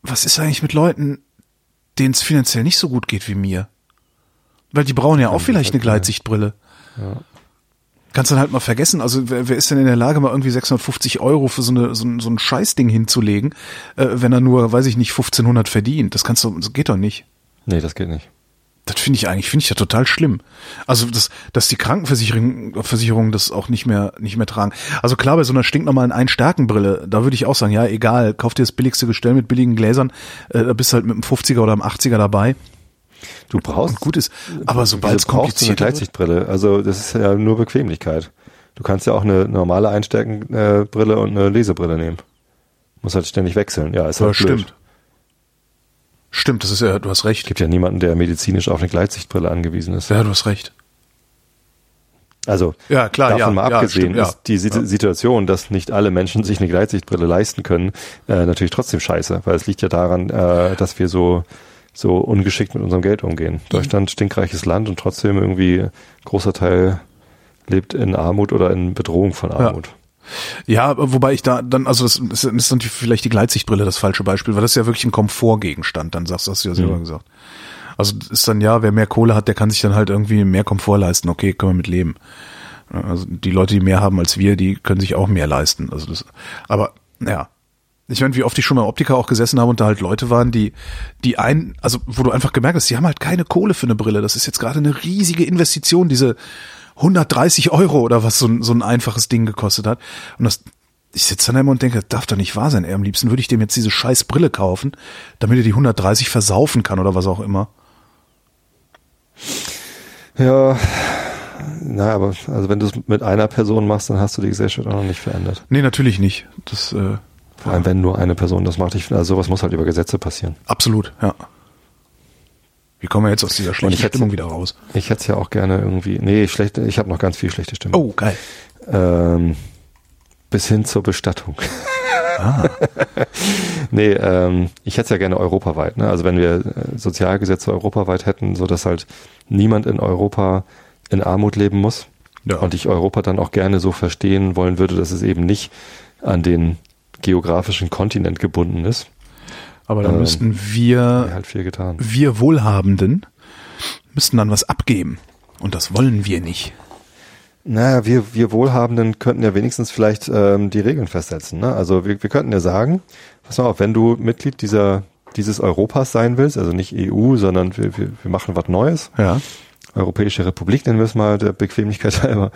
was ist eigentlich mit Leuten, denen es finanziell nicht so gut geht wie mir? Weil die brauchen ja auch vielleicht eine Gleitsichtbrille. Ja. Kannst dann halt mal vergessen, also wer, wer ist denn in der Lage, mal irgendwie 650 Euro für so, eine, so, ein, so ein Scheißding hinzulegen, äh, wenn er nur, weiß ich nicht, 1500 verdient? Das kannst du, das geht doch nicht. Nee, das geht nicht. Das finde ich eigentlich, finde ich ja total schlimm. Also, dass, dass die Krankenversicherung Versicherungen das auch nicht mehr, nicht mehr tragen. Also klar, bei so einer stinknormalen Einstärkenbrille, da würde ich auch sagen, ja, egal, kauf dir das billigste Gestell mit billigen Gläsern, äh, da bist du halt mit einem 50er oder einem 80er dabei. Du brauchst gut ist. Aber sobald es eine kompliziert wird, Gleitsichtbrille. Also das ist ja nur Bequemlichkeit. Du kannst ja auch eine normale Einstärkenbrille Brille und eine Lesebrille nehmen. Muss halt ständig wechseln. Ja, ist ja, halt blöd. stimmt. Stimmt, das ist ja, du hast recht. Gibt ja niemanden, der medizinisch auf eine Gleitsichtbrille angewiesen ist. Ja, du hast recht. Also Ja, klar, davon ja, mal ja, abgesehen stimmt, ja. ist die. Situation, dass nicht alle Menschen sich eine Gleitsichtbrille leisten können, äh, natürlich trotzdem scheiße, weil es liegt ja daran, äh, dass wir so so ungeschickt mit unserem Geld umgehen. Deutschland stinkreiches Land und trotzdem irgendwie großer Teil lebt in Armut oder in Bedrohung von Armut. Ja, wobei ich da dann, also das ist, ist dann die- vielleicht die Gleitsichtbrille das falsche Beispiel, weil das ist ja wirklich ein Komfortgegenstand, dann sagst du, hast du ja selber Mhm. gesagt. Also ist dann ja, wer mehr Kohle hat, der kann sich dann halt irgendwie mehr Komfort leisten. Okay, können wir mit leben. Also die Leute, die mehr haben als wir, die können sich auch mehr leisten. Also das, aber ja. Ich meine, wie oft ich schon mal im Optiker auch gesessen habe und da halt Leute waren, die, die ein, also wo du einfach gemerkt hast, die haben halt keine Kohle für eine Brille. Das ist jetzt gerade eine riesige Investition, diese 130 Euro oder was so ein, so ein einfaches Ding gekostet hat. Und das, ich sitze dann immer und denke, das darf doch nicht wahr sein. Ey, am liebsten würde ich dem jetzt diese scheiß Brille kaufen, damit er die 130 versaufen kann oder was auch immer. Ja, na, aber also wenn du es mit einer Person machst, dann hast du die Gesellschaft auch noch nicht verändert. Nee, natürlich nicht. Das, äh, Vor allem, wenn nur eine Person das macht. Ich finde, also sowas muss halt über Gesetze passieren. absolut, ja. Wie kommen wir jetzt aus dieser schlechten Stimmung wieder raus? Ich hätte es ja auch gerne irgendwie. Nee, schlechte, ich habe noch ganz viel schlechte Stimme. Oh, geil. Ähm, bis hin zur Bestattung. Ah. nee, ähm, ich hätte es ja gerne europaweit. Ne? Also wenn wir äh, Sozialgesetze europaweit hätten, so dass halt niemand in Europa in Armut leben muss. Ja. Und ich Europa dann auch gerne so verstehen wollen würde, dass es eben nicht an den geografischen Kontinent gebunden ist. Aber dann ähm, müssten wir, halt viel getan. wir Wohlhabenden, müssten dann was abgeben. Und das wollen wir nicht. Naja, wir, wir Wohlhabenden könnten ja wenigstens vielleicht ähm, die Regeln festsetzen. Ne? Also wir, wir könnten ja sagen, pass mal auf, wenn du Mitglied dieser, dieses Europas sein willst, also nicht EU, sondern wir, wir, wir machen was Neues. Ja. Europäische Republik nennen wir es mal der Bequemlichkeit halber,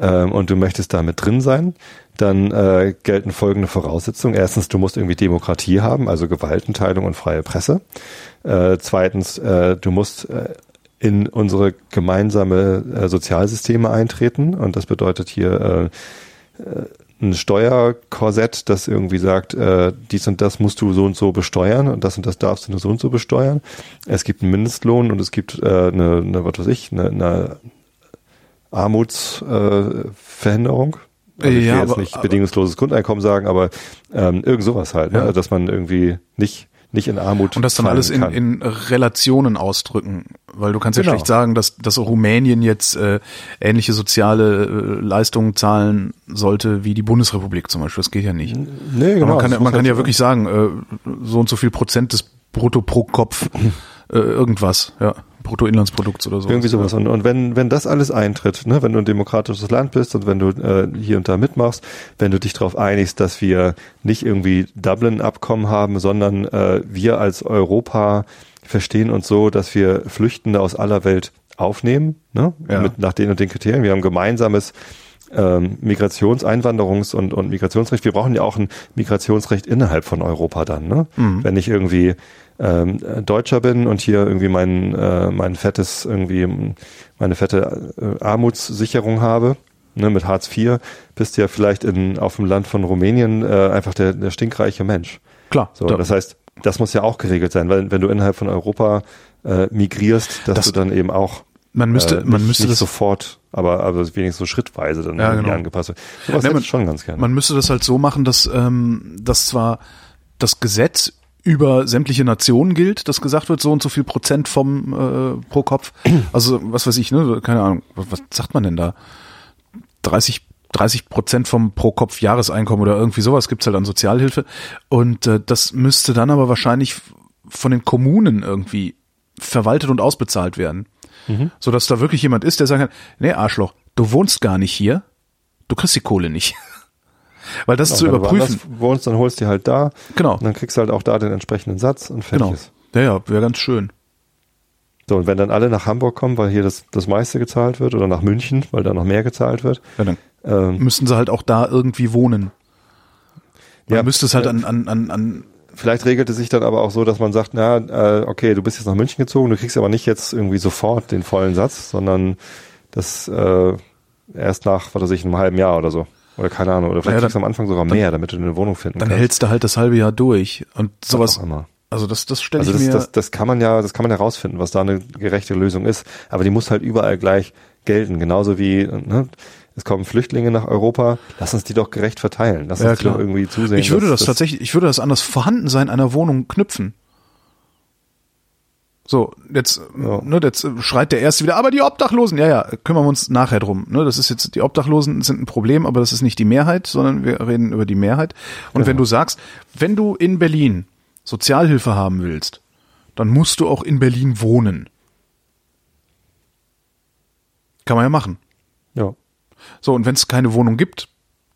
ähm, und du möchtest da mit drin sein, dann äh, gelten folgende Voraussetzungen. Erstens, du musst irgendwie Demokratie haben, also Gewaltenteilung und freie Presse. Äh, zweitens, äh, du musst äh, in unsere gemeinsame äh, Sozialsysteme eintreten und das bedeutet hier äh, ein Steuerkorsett, das irgendwie sagt, äh, dies und das musst du so und so besteuern und das und das darfst du nur so und so besteuern. Es gibt einen Mindestlohn und es gibt äh, eine, eine was weiß ich, eine, eine Armutsverhinderung. Äh, also ich ja, will jetzt aber, nicht bedingungsloses Grundeinkommen sagen, aber ähm, irgend sowas halt, ne? dass man irgendwie nicht nicht in Armut. Und das dann alles in, in Relationen ausdrücken, weil du kannst genau. ja schlecht sagen, dass, dass Rumänien jetzt äh, ähnliche soziale äh, Leistungen zahlen sollte wie die Bundesrepublik zum Beispiel. Das geht ja nicht. Nee, genau. Aber man kann, man kann halt ja wirklich sagen, äh, so und so viel Prozent des Brutto pro Kopf äh, irgendwas, ja. Bruttoinlandsprodukts oder so. Irgendwie sowas. Und, und wenn, wenn das alles eintritt, ne, wenn du ein demokratisches Land bist und wenn du äh, hier und da mitmachst, wenn du dich darauf einigst, dass wir nicht irgendwie Dublin-Abkommen haben, sondern äh, wir als Europa verstehen uns so, dass wir Flüchtende aus aller Welt aufnehmen, ne, ja. mit, nach den und den Kriterien. Wir haben gemeinsames ähm, Migrations-, Einwanderungs- und, und Migrationsrecht. Wir brauchen ja auch ein Migrationsrecht innerhalb von Europa dann. Ne? Mhm. Wenn ich irgendwie ähm, Deutscher bin und hier irgendwie mein, äh, mein fettes, irgendwie meine fette äh, Armutssicherung habe, ne, mit Hartz IV, bist du ja vielleicht in, auf dem Land von Rumänien äh, einfach der, der stinkreiche Mensch. Klar. So, das heißt, das muss ja auch geregelt sein, weil wenn du innerhalb von Europa äh, migrierst, dass das, du dann eben auch man müsste, äh, nicht, man müsste nicht das sofort, aber, aber wenigstens so schrittweise dann ja, irgendwie genau. angepasst wird. Sowas ja, man, schon ganz gerne. Man müsste das halt so machen, dass, ähm, dass zwar das Gesetz über sämtliche Nationen gilt, dass gesagt wird, so und so viel Prozent vom äh, pro Kopf. Also was weiß ich, ne, keine Ahnung, was, sagt man denn da? 30 30 Prozent vom pro Kopf Jahreseinkommen oder irgendwie sowas gibt's halt an Sozialhilfe und äh, das müsste dann aber wahrscheinlich von den Kommunen irgendwie verwaltet und ausbezahlt werden, mhm. so dass da wirklich jemand ist, der sagen kann, nee Arschloch, du wohnst gar nicht hier, du kriegst die Kohle nicht. Weil das genau, zu überprüfen. Wenn du wohnst, dann holst du halt da. Genau. Und dann kriegst du halt auch da den entsprechenden Satz und fertig genau. ist. Ja, ja, wäre ganz schön. So, und wenn dann alle nach Hamburg kommen, weil hier das, das meiste gezahlt wird, oder nach München, weil da noch mehr gezahlt wird. Ja, dann ähm, müssten sie halt auch da irgendwie wohnen. Man ja, müsste es halt an, an, an, an Vielleicht regelt es sich dann aber auch so, dass man sagt, na, äh, okay, du bist jetzt nach München gezogen, du kriegst aber nicht jetzt irgendwie sofort den vollen Satz, sondern das äh, erst nach, was weiß ich, einem halben Jahr oder so. Oder keine Ahnung, oder vielleicht ja, kriegst du am Anfang sogar mehr, damit du eine Wohnung finden dann kannst. Dann hältst du halt das halbe Jahr durch. Und sowas. Also das, das stelle also ich das, mir. Das, das kann man ja, das kann man ja rausfinden, was da eine gerechte Lösung ist. Aber die muss halt überall gleich gelten. Genauso wie, ne, es kommen Flüchtlinge nach Europa, lass uns die doch gerecht verteilen. Lass ja, uns klar. doch irgendwie zusehen. Ich würde das, das tatsächlich, ich würde das an das Vorhandensein einer Wohnung knüpfen. So, jetzt, ja. ne, jetzt schreit der Erste wieder, aber die Obdachlosen, ja, ja, kümmern wir uns nachher drum. Ne, das ist jetzt, die Obdachlosen sind ein Problem, aber das ist nicht die Mehrheit, sondern wir reden über die Mehrheit. Und ja. wenn du sagst, wenn du in Berlin Sozialhilfe haben willst, dann musst du auch in Berlin wohnen. Kann man ja machen. Ja. So, und wenn es keine Wohnung gibt,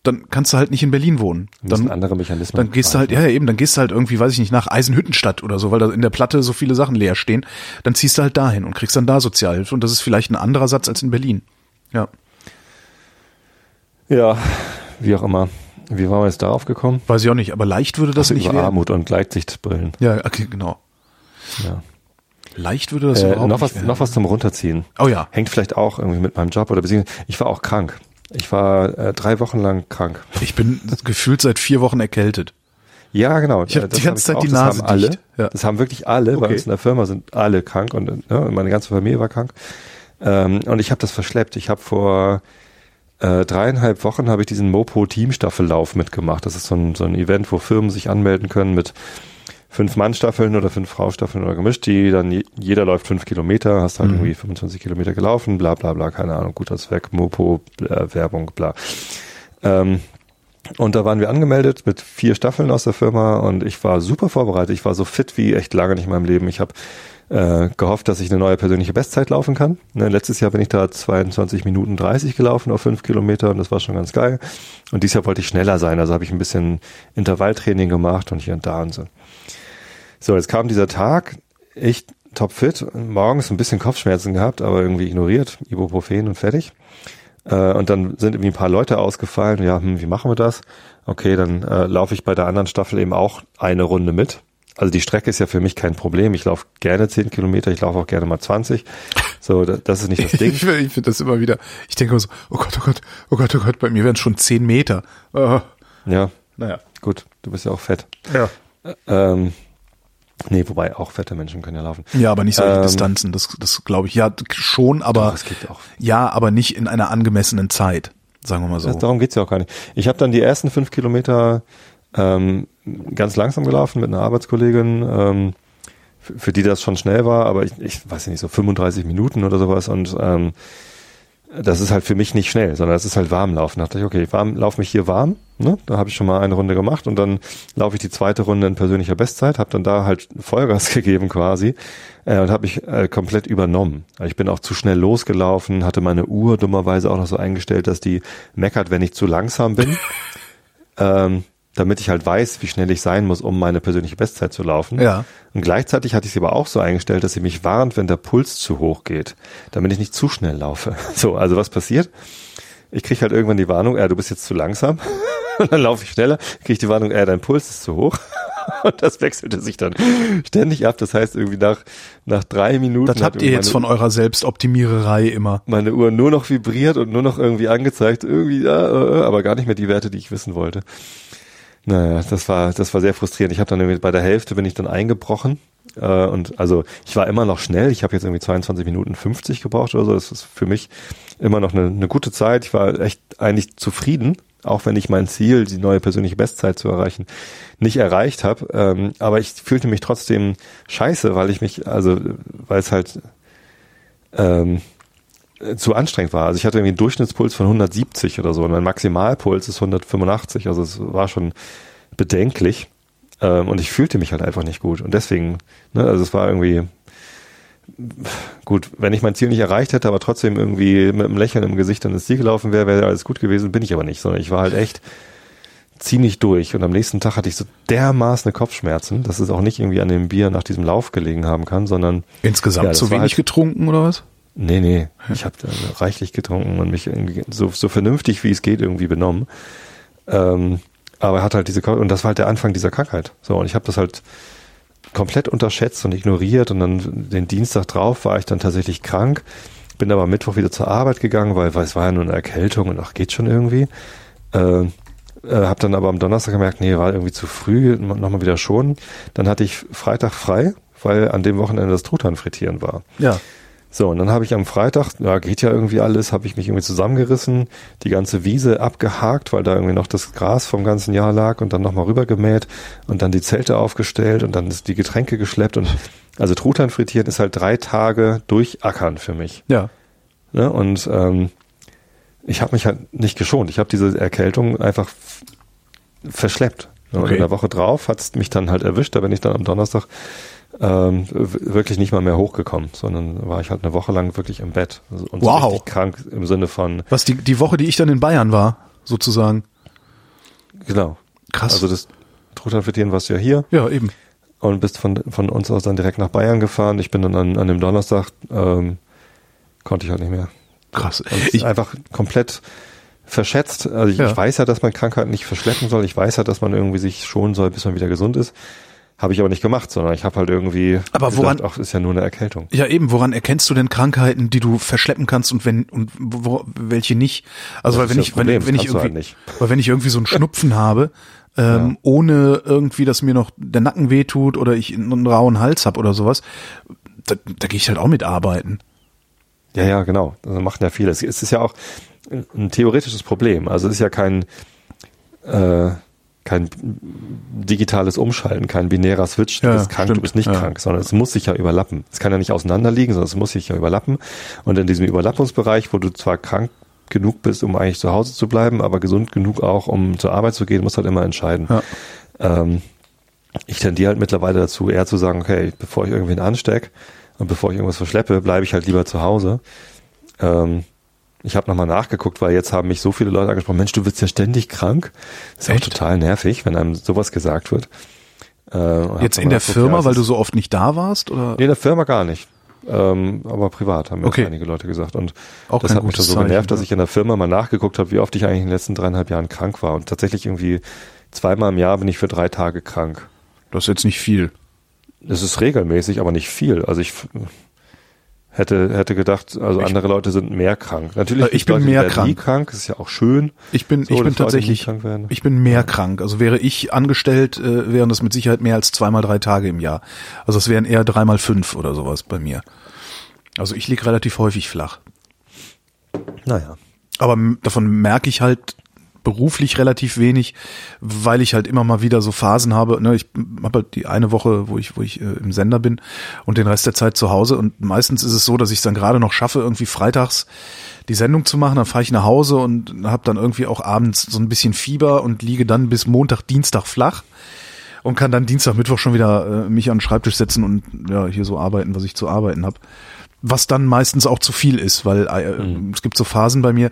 dann kannst du halt nicht in Berlin wohnen. Dann andere Mechanismen. Dann gehst du halt, ja, ja eben, dann gehst du halt irgendwie, weiß ich nicht, nach Eisenhüttenstadt oder so, weil da in der Platte so viele Sachen leer stehen. Dann ziehst du halt dahin und kriegst dann da Sozialhilfe und das ist vielleicht ein anderer Satz als in Berlin. Ja. Ja, wie auch immer. Wie waren wir jetzt darauf gekommen? Weiß ich auch nicht, aber leicht würde das also nicht über werden. Armut und Gleitsichtbrillen. Ja, okay, genau. Ja. Leicht würde das äh, überhaupt noch nicht was, werden. Noch was zum Runterziehen. Oh ja. Hängt vielleicht auch irgendwie mit meinem Job oder beziehungsweise ich war auch krank. Ich war äh, drei Wochen lang krank. Ich bin gefühlt seit vier Wochen erkältet. Ja, genau. Ich habe die ganze Zeit die Nase das haben alle. Ja. Das haben wirklich alle. Okay. Bei uns in der Firma sind alle krank und ja, meine ganze Familie war krank. Ähm, und ich habe das verschleppt. Ich habe vor äh, dreieinhalb Wochen habe ich diesen Mopo Teamstaffellauf mitgemacht. Das ist so ein, so ein Event, wo Firmen sich anmelden können mit fünf Mann-Staffeln oder fünf Frau-Staffeln oder gemischt, die dann jeder läuft fünf Kilometer, hast halt mhm. irgendwie 25 Kilometer gelaufen, bla bla bla, keine Ahnung, guter Zweck, Mopo, äh, Werbung, bla. Ähm, Und da waren wir angemeldet mit vier Staffeln aus der Firma und ich war super vorbereitet. Ich war so fit wie echt lange nicht in meinem Leben. Ich habe äh, gehofft, dass ich eine neue persönliche Bestzeit laufen kann. Ne, letztes Jahr bin ich da 22 Minuten 30 gelaufen auf fünf Kilometer und das war schon ganz geil. Und dieses Jahr wollte ich schneller sein, also habe ich ein bisschen Intervalltraining gemacht und hier und da und so. So, jetzt kam dieser Tag, ich topfit, morgens ein bisschen Kopfschmerzen gehabt, aber irgendwie ignoriert, Ibuprofen und fertig. Äh, und dann sind irgendwie ein paar Leute ausgefallen. Ja, hm, wie machen wir das? Okay, dann äh, laufe ich bei der anderen Staffel eben auch eine Runde mit. Also die Strecke ist ja für mich kein Problem. Ich laufe gerne zehn Kilometer, ich laufe auch gerne mal 20. So, das ist nicht das Ding. ich finde find das immer wieder, ich denke immer so, oh Gott, oh Gott, oh Gott, oh Gott, bei mir wären es schon zehn Meter. Oh. Ja. Naja. Gut, du bist ja auch fett. Ja. Ähm, Nee, wobei auch fette Menschen können ja laufen. Ja, aber nicht solche ähm, Distanzen, das, das glaube ich. Ja, schon, aber doch, geht auch. ja, aber nicht in einer angemessenen Zeit, sagen wir mal so. Das, darum geht's ja auch gar nicht. Ich habe dann die ersten fünf Kilometer ähm, ganz langsam gelaufen mit einer Arbeitskollegin, ähm, für, für die das schon schnell war, aber ich, ich weiß nicht, so 35 Minuten oder sowas und ähm, das ist halt für mich nicht schnell, sondern das ist halt warm laufen. Da dachte ich, okay, warm, lauf mich hier warm, ne? Da habe ich schon mal eine Runde gemacht und dann laufe ich die zweite Runde in persönlicher Bestzeit, habe dann da halt Vollgas gegeben quasi äh, und habe mich äh, komplett übernommen. Ich bin auch zu schnell losgelaufen, hatte meine Uhr dummerweise auch noch so eingestellt, dass die meckert, wenn ich zu langsam bin. ähm, damit ich halt weiß, wie schnell ich sein muss, um meine persönliche Bestzeit zu laufen. Ja. Und gleichzeitig hatte ich sie aber auch so eingestellt, dass sie mich warnt, wenn der Puls zu hoch geht, damit ich nicht zu schnell laufe. So, also was passiert? Ich kriege halt irgendwann die Warnung, äh, du bist jetzt zu langsam. Und dann laufe ich schneller, kriege ich die Warnung, äh, dein Puls ist zu hoch. Und das wechselte sich dann ständig ab. Das heißt, irgendwie nach, nach drei Minuten. Das habt ihr jetzt von eurer Selbstoptimiererei immer. Meine Uhr nur noch vibriert und nur noch irgendwie angezeigt, irgendwie, äh, äh, aber gar nicht mehr die Werte, die ich wissen wollte. Naja, das war, das war sehr frustrierend. Ich habe dann irgendwie bei der Hälfte bin ich dann eingebrochen. Äh, und also ich war immer noch schnell. Ich habe jetzt irgendwie 22 Minuten 50 gebraucht oder so. Das ist für mich immer noch eine, eine gute Zeit. Ich war echt eigentlich zufrieden, auch wenn ich mein Ziel, die neue persönliche Bestzeit zu erreichen, nicht erreicht habe. Ähm, aber ich fühlte mich trotzdem scheiße, weil ich mich, also weil es halt ähm, zu anstrengend war. Also ich hatte irgendwie einen Durchschnittspuls von 170 oder so und mein Maximalpuls ist 185. Also es war schon bedenklich. Ähm, und ich fühlte mich halt einfach nicht gut. Und deswegen, ne, also es war irgendwie gut, wenn ich mein Ziel nicht erreicht hätte, aber trotzdem irgendwie mit einem Lächeln im Gesicht an das Ziel gelaufen wäre, wäre alles gut gewesen, bin ich aber nicht, sondern ich war halt echt ziemlich durch. Und am nächsten Tag hatte ich so dermaßen Kopfschmerzen, dass es auch nicht irgendwie an dem Bier nach diesem Lauf gelegen haben kann, sondern insgesamt ja, zu wenig halt, getrunken oder was? Nee, nee. Ich habe reichlich getrunken und mich so, so vernünftig wie es geht irgendwie benommen. Ähm, aber er hat halt diese und das war halt der Anfang dieser Krankheit. So und ich habe das halt komplett unterschätzt und ignoriert und dann den Dienstag drauf war ich dann tatsächlich krank. Bin aber Mittwoch wieder zur Arbeit gegangen, weil, weil es war ja nur eine Erkältung und ach geht schon irgendwie. Äh, äh, hab dann aber am Donnerstag gemerkt, nee, war irgendwie zu früh, nochmal wieder schon. Dann hatte ich Freitag frei, weil an dem Wochenende das Truthahn frittieren war. Ja. So, und dann habe ich am Freitag, ja, geht ja irgendwie alles, habe ich mich irgendwie zusammengerissen, die ganze Wiese abgehakt, weil da irgendwie noch das Gras vom ganzen Jahr lag und dann nochmal rübergemäht und dann die Zelte aufgestellt und dann die Getränke geschleppt und also Truthahn frittieren ist halt drei Tage durchackern für mich. Ja. Ne? Und ähm, ich habe mich halt nicht geschont. Ich habe diese Erkältung einfach verschleppt. Okay. Und in der Woche drauf hat es mich dann halt erwischt, da bin ich dann am Donnerstag ähm, wirklich nicht mal mehr hochgekommen, sondern war ich halt eine Woche lang wirklich im Bett also, und wow. so richtig krank im Sinne von. Was die die Woche, die ich dann in Bayern war, sozusagen. Genau. Krass. Also das Truthahnfrittieren warst du ja hier. Ja, eben. Und bist von von uns aus dann direkt nach Bayern gefahren. Ich bin dann an, an dem Donnerstag ähm, konnte ich halt nicht mehr. Krass. ich einfach komplett verschätzt. Also ich, ja. ich weiß ja, dass man Krankheiten nicht verschleppen soll. Ich weiß ja, dass man irgendwie sich schonen soll, bis man wieder gesund ist. Habe ich aber nicht gemacht, sondern ich habe halt irgendwie aber woran, ach, ist ja nur eine Erkältung. Ja, eben, woran erkennst du denn Krankheiten, die du verschleppen kannst und wenn und wo, welche nicht? Also weil wenn ich wenn, wenn ich irgendwie halt weil wenn ich irgendwie so einen Schnupfen habe, ähm, ja. ohne irgendwie, dass mir noch der Nacken wehtut oder ich einen rauen Hals hab oder sowas, da, da gehe ich halt auch mit arbeiten. Ja, ja, genau. Das machen ja viele. Es ist ja auch ein theoretisches Problem. Also es ist ja kein äh, kein digitales Umschalten, kein binärer Switch, du ja, bist krank, stimmt. du bist nicht ja. krank, sondern es muss sich ja überlappen. Es kann ja nicht auseinanderliegen, sondern es muss sich ja überlappen. Und in diesem Überlappungsbereich, wo du zwar krank genug bist, um eigentlich zu Hause zu bleiben, aber gesund genug auch, um zur Arbeit zu gehen, musst halt immer entscheiden. Ja. Ähm, ich tendiere halt mittlerweile dazu, eher zu sagen, okay, bevor ich irgendwen anstecke und bevor ich irgendwas verschleppe, bleibe ich halt lieber zu Hause. Ähm, ich habe nochmal nachgeguckt, weil jetzt haben mich so viele Leute angesprochen, Mensch, du wirst ja ständig krank. Das ist Echt? auch total nervig, wenn einem sowas gesagt wird. Äh, jetzt in der Firma, ja, weil du so oft nicht da warst? Oder? Nee, in der Firma gar nicht. Ähm, aber privat haben mir okay. einige Leute gesagt. Und auch das hat mich so genervt, dass ich in der Firma mal nachgeguckt habe, wie oft ich eigentlich in den letzten dreieinhalb Jahren krank war. Und tatsächlich irgendwie zweimal im Jahr bin ich für drei Tage krank. Das ist jetzt nicht viel. Das ist regelmäßig, aber nicht viel. Also ich hätte hätte gedacht, also ich, andere Leute sind mehr krank. Natürlich ich bin Leute, mehr krank. krank. Ist ja auch schön. Ich bin so, ich bin tatsächlich ich bin mehr krank. Also wäre ich angestellt, äh, wären das mit Sicherheit mehr als zweimal drei Tage im Jahr. Also es wären eher dreimal fünf oder sowas bei mir. Also ich lieg relativ häufig flach. Naja. Aber davon merke ich halt beruflich relativ wenig, weil ich halt immer mal wieder so Phasen habe. Ne, ich habe halt die eine Woche, wo ich, wo ich äh, im Sender bin und den Rest der Zeit zu Hause. Und meistens ist es so, dass ich es dann gerade noch schaffe, irgendwie freitags die Sendung zu machen. Dann fahre ich nach Hause und habe dann irgendwie auch abends so ein bisschen Fieber und liege dann bis Montag, Dienstag flach und kann dann Dienstag, Mittwoch schon wieder äh, mich an den Schreibtisch setzen und ja hier so arbeiten, was ich zu arbeiten habe was dann meistens auch zu viel ist, weil äh, mhm. es gibt so Phasen bei mir,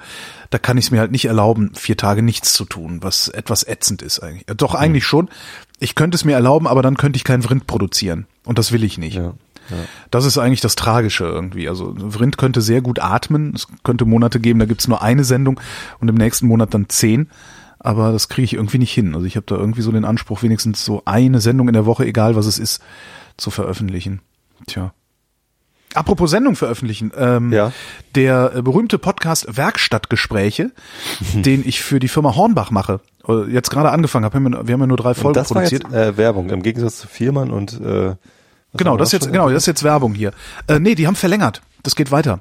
da kann ich es mir halt nicht erlauben, vier Tage nichts zu tun, was etwas ätzend ist eigentlich. Doch eigentlich mhm. schon. Ich könnte es mir erlauben, aber dann könnte ich keinen Vrind produzieren und das will ich nicht. Ja. Ja. Das ist eigentlich das Tragische irgendwie. Also Vrind könnte sehr gut atmen. Es könnte Monate geben, da gibt's nur eine Sendung und im nächsten Monat dann zehn. Aber das kriege ich irgendwie nicht hin. Also ich habe da irgendwie so den Anspruch, wenigstens so eine Sendung in der Woche, egal was es ist, zu veröffentlichen. Tja. Apropos Sendung veröffentlichen. Ähm, ja. Der äh, berühmte Podcast Werkstattgespräche, den ich für die Firma Hornbach mache, äh, jetzt gerade angefangen habe. Wir haben ja nur drei Folgen das produziert. War jetzt, äh, Werbung im Gegensatz zu Firman und äh, genau, das jetzt genau, das ist jetzt Werbung hier. Äh, nee, die haben verlängert. Das geht weiter.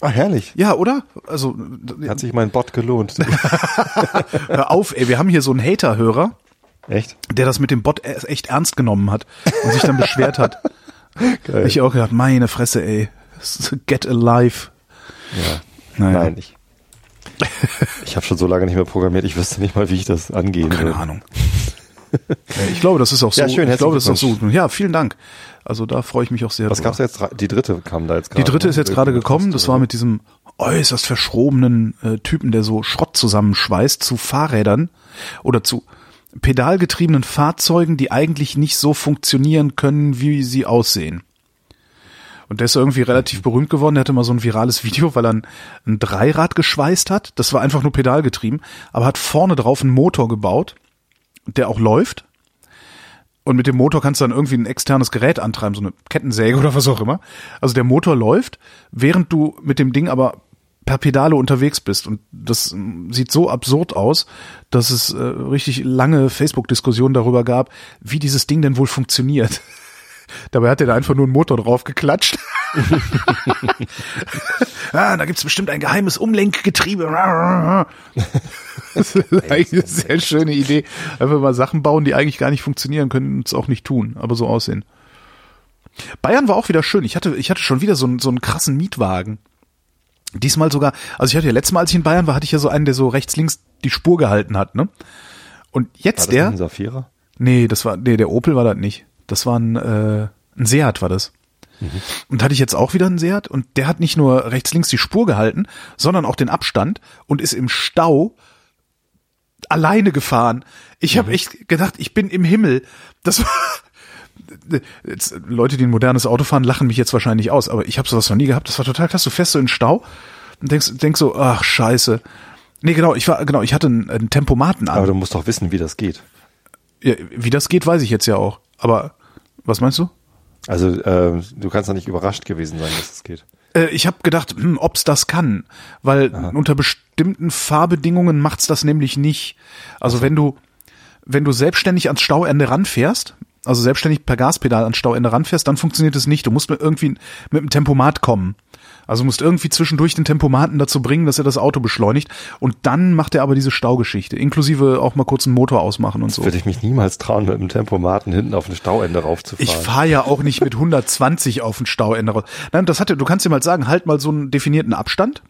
Ah, herrlich. Ja, oder? Also hat sich mein Bot gelohnt. Hör auf, ey, wir haben hier so einen Hater-Hörer. Echt? Der das mit dem Bot e-, echt ernst genommen hat und sich dann beschwert hat. Geil. Ich auch gedacht, meine Fresse, ey. Get alive. Ja. Naja. Nein, ich. Ich habe schon so lange nicht mehr programmiert, ich wüsste nicht mal, wie ich das angehen Keine will. Ahnung. ich glaube, das ist auch so. Ja, schön, ich glaube, das ist auch so. Ja, vielen Dank. Also da freue ich mich auch sehr. Was gab's jetzt? Die dritte kam da jetzt gerade. Die dritte ist jetzt gerade gekommen. Das war mit diesem äußerst verschrobenen äh, Typen, der so Schrott zusammenschweißt zu Fahrrädern oder zu pedalgetriebenen Fahrzeugen, die eigentlich nicht so funktionieren können, wie sie aussehen. Und der ist irgendwie relativ berühmt geworden. Der hatte mal so ein virales Video, weil er ein, ein Dreirad geschweißt hat. Das war einfach nur pedalgetrieben, aber hat vorne drauf einen Motor gebaut, der auch läuft. Und mit dem Motor kannst du dann irgendwie ein externes Gerät antreiben, so eine Kettensäge oder was auch immer. Also der Motor läuft, während du mit dem Ding aber per Pedale unterwegs bist. Und das sieht so absurd aus, dass es äh, richtig lange Facebook-Diskussionen darüber gab, wie dieses Ding denn wohl funktioniert. Dabei hat er da einfach nur einen Motor drauf geklatscht. ah, da gibt's bestimmt ein geheimes Umlenkgetriebe. das ist eigentlich eine sehr schöne Idee. Einfach mal Sachen bauen, die eigentlich gar nicht funktionieren können und es auch nicht tun, aber so aussehen. Bayern war auch wieder schön. Ich hatte, ich hatte schon wieder so einen, so einen krassen Mietwagen. Diesmal sogar, also ich hatte ja letztes Mal, als ich in Bayern war, hatte ich ja so einen, der so rechts, links die Spur gehalten hat, ne? Und jetzt war das der. Ein Safira? Nee, das war, nee, der Opel war das nicht. Das war ein, äh, ein Seat war das. Mhm. Und hatte ich jetzt auch wieder einen Seat und der hat nicht nur rechts, links die Spur gehalten, sondern auch den Abstand und ist im Stau alleine gefahren. Ich mhm. habe echt gedacht, ich bin im Himmel. Das war, jetzt, Leute, die ein modernes Auto fahren, lachen mich jetzt wahrscheinlich aus, aber ich habe sowas noch nie gehabt. Das war total krass. Du fährst so in Stau und denkst, denkst so, ach scheiße. Nee, genau, ich war, genau, ich hatte einen, einen Tempomaten an. Aber du musst doch wissen, wie das geht. Ja, wie das geht, weiß ich jetzt ja auch. Aber was meinst du? Also äh, du kannst doch nicht überrascht gewesen sein, dass es geht. Äh, ich habe gedacht, hm, ob's das kann, weil Aha. unter bestimmten Fahrbedingungen macht's das nämlich nicht. Also, also wenn du wenn du selbstständig ans Stauende ranfährst, also selbstständig per Gaspedal ans Stauende ranfährst, dann funktioniert es nicht. Du musst irgendwie mit dem Tempomat kommen. Also musst irgendwie zwischendurch den Tempomaten dazu bringen, dass er das Auto beschleunigt. Und dann macht er aber diese Staugeschichte, inklusive auch mal kurz einen Motor ausmachen und so. Würde ich mich niemals trauen, mit dem Tempomaten hinten auf ein Stauende raufzufahren. Ich fahre ja auch nicht mit 120 auf ein Stauende rauf. Nein, das hatte, du kannst dir mal sagen, halt mal so einen definierten Abstand.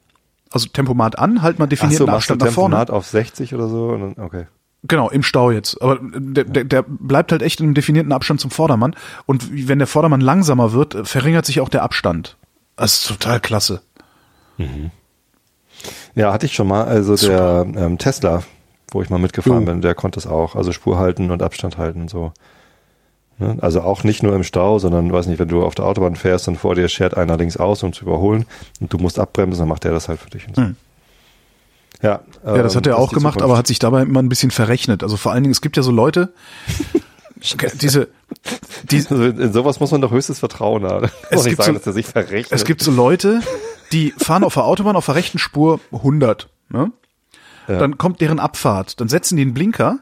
also Tempomat an, halt mal definierten so, Abstand nach vorne. Tempomat auf 60 oder so dann, okay. Genau, im Stau jetzt. Aber der, der, der bleibt halt echt in einem definierten Abstand zum Vordermann. Und wenn der Vordermann langsamer wird, verringert sich auch der Abstand. Das ist total klasse. Mhm. Ja, hatte ich schon mal. Also Super. der ähm, Tesla, wo ich mal mitgefahren jo. bin, der konnte es auch. Also Spur halten und Abstand halten und so. Ne? Also auch nicht nur im Stau, sondern, weiß nicht, wenn du auf der Autobahn fährst und vor dir schert einer links aus, um zu überholen und du musst abbremsen, dann macht der das halt für dich. So. Mhm. Ja, ähm, ja, das hat er auch gemacht, Zukunft. aber hat sich dabei immer ein bisschen verrechnet. Also vor allen Dingen, es gibt ja so Leute, diese, die, also in sowas muss man doch höchstes Vertrauen haben. Es gibt sagen, so, dass er sich verrechnet. Es gibt so Leute, die fahren auf der Autobahn auf der rechten Spur 100, ne? Ja. Dann kommt deren Abfahrt, dann setzen die einen Blinker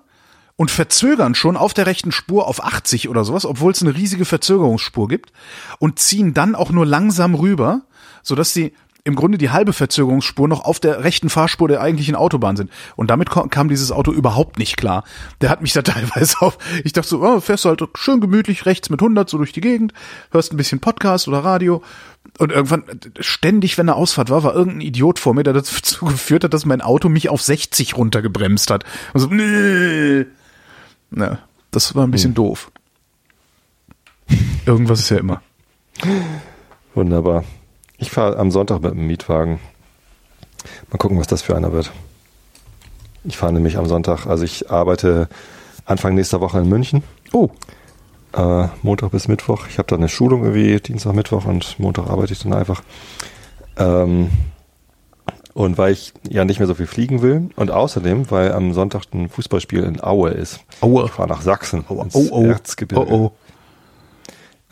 und verzögern schon auf der rechten Spur auf 80 oder sowas, obwohl es eine riesige Verzögerungsspur gibt und ziehen dann auch nur langsam rüber, sodass sie im Grunde die halbe Verzögerungsspur noch auf der rechten Fahrspur der eigentlichen Autobahn sind. Und damit kam dieses Auto überhaupt nicht klar. Der hat mich da teilweise auf, ich dachte so, oh, fährst du halt schön gemütlich rechts mit 100 so durch die Gegend, hörst ein bisschen Podcast oder Radio. Und irgendwann, ständig, wenn eine Ausfahrt war, war irgendein Idiot vor mir, der dazu geführt hat, dass mein Auto mich auf 60 runtergebremst hat. Also, nee. Na, das war ein bisschen hm. doof. Irgendwas ist ja immer. Wunderbar. Ich fahre am Sonntag mit dem Mietwagen. Mal gucken, was das für einer wird. Ich fahre nämlich am Sonntag, also ich arbeite Anfang nächster Woche in München. Oh. Äh, Montag bis Mittwoch. Ich habe da eine Schulung irgendwie Dienstag, Mittwoch und Montag arbeite ich dann einfach. Ähm, und weil ich ja nicht mehr so viel fliegen will und außerdem, weil am Sonntag ein Fußballspiel in Aue ist. Aue. Ich fahre nach Sachsen. Aue. Ins oh, oh. Erzgebirge. Oh,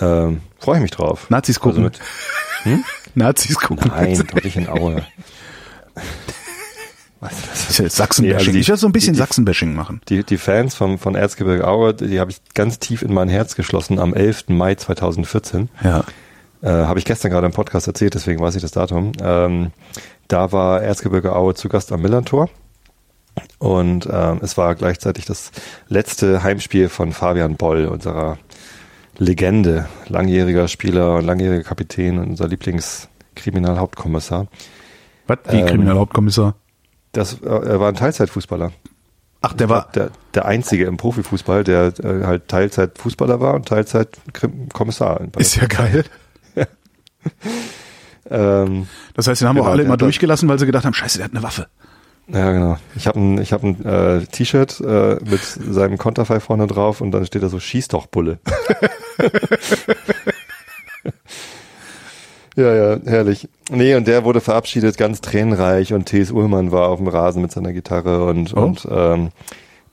oh. Ähm, Freue ich mich drauf. Nazis gucken. Also mit, hm? Nazis gucken. Nein, doch nicht in Aue. Was ist das? Sachsenbashing. Nee, also ich werde so ein bisschen Sachsenbashing machen. Die, die Fans vom, von Erzgebirge Aue, die habe ich ganz tief in mein Herz geschlossen am 11. Mai 2014. Ja. Äh, habe ich gestern gerade im Podcast erzählt, deswegen weiß ich das Datum. Ähm, da war Erzgebirge Aue zu Gast am Millantor. Und ähm, es war gleichzeitig das letzte Heimspiel von Fabian Boll, unserer Legende, langjähriger Spieler und langjähriger Kapitän und unser Lieblingskriminalhauptkommissar. Was? Wie ähm, Kriminalhauptkommissar? Das, äh, er war ein Teilzeitfußballer. Ach, der war der, der einzige im Profifußball, der äh, halt Teilzeitfußballer war und Teilzeitkommissar. Ist ja geil. ähm, das heißt, den haben genau, auch alle immer durchgelassen, weil sie gedacht haben, scheiße, der hat eine Waffe. Ja, genau. Ich habe ein, ich hab ein äh, T-Shirt äh, mit seinem Konterfei vorne drauf und dann steht da so, schieß doch, Bulle. ja, ja, herrlich. Nee, und der wurde verabschiedet, ganz tränenreich und T.S. Ullmann war auf dem Rasen mit seiner Gitarre und, oh. und ähm,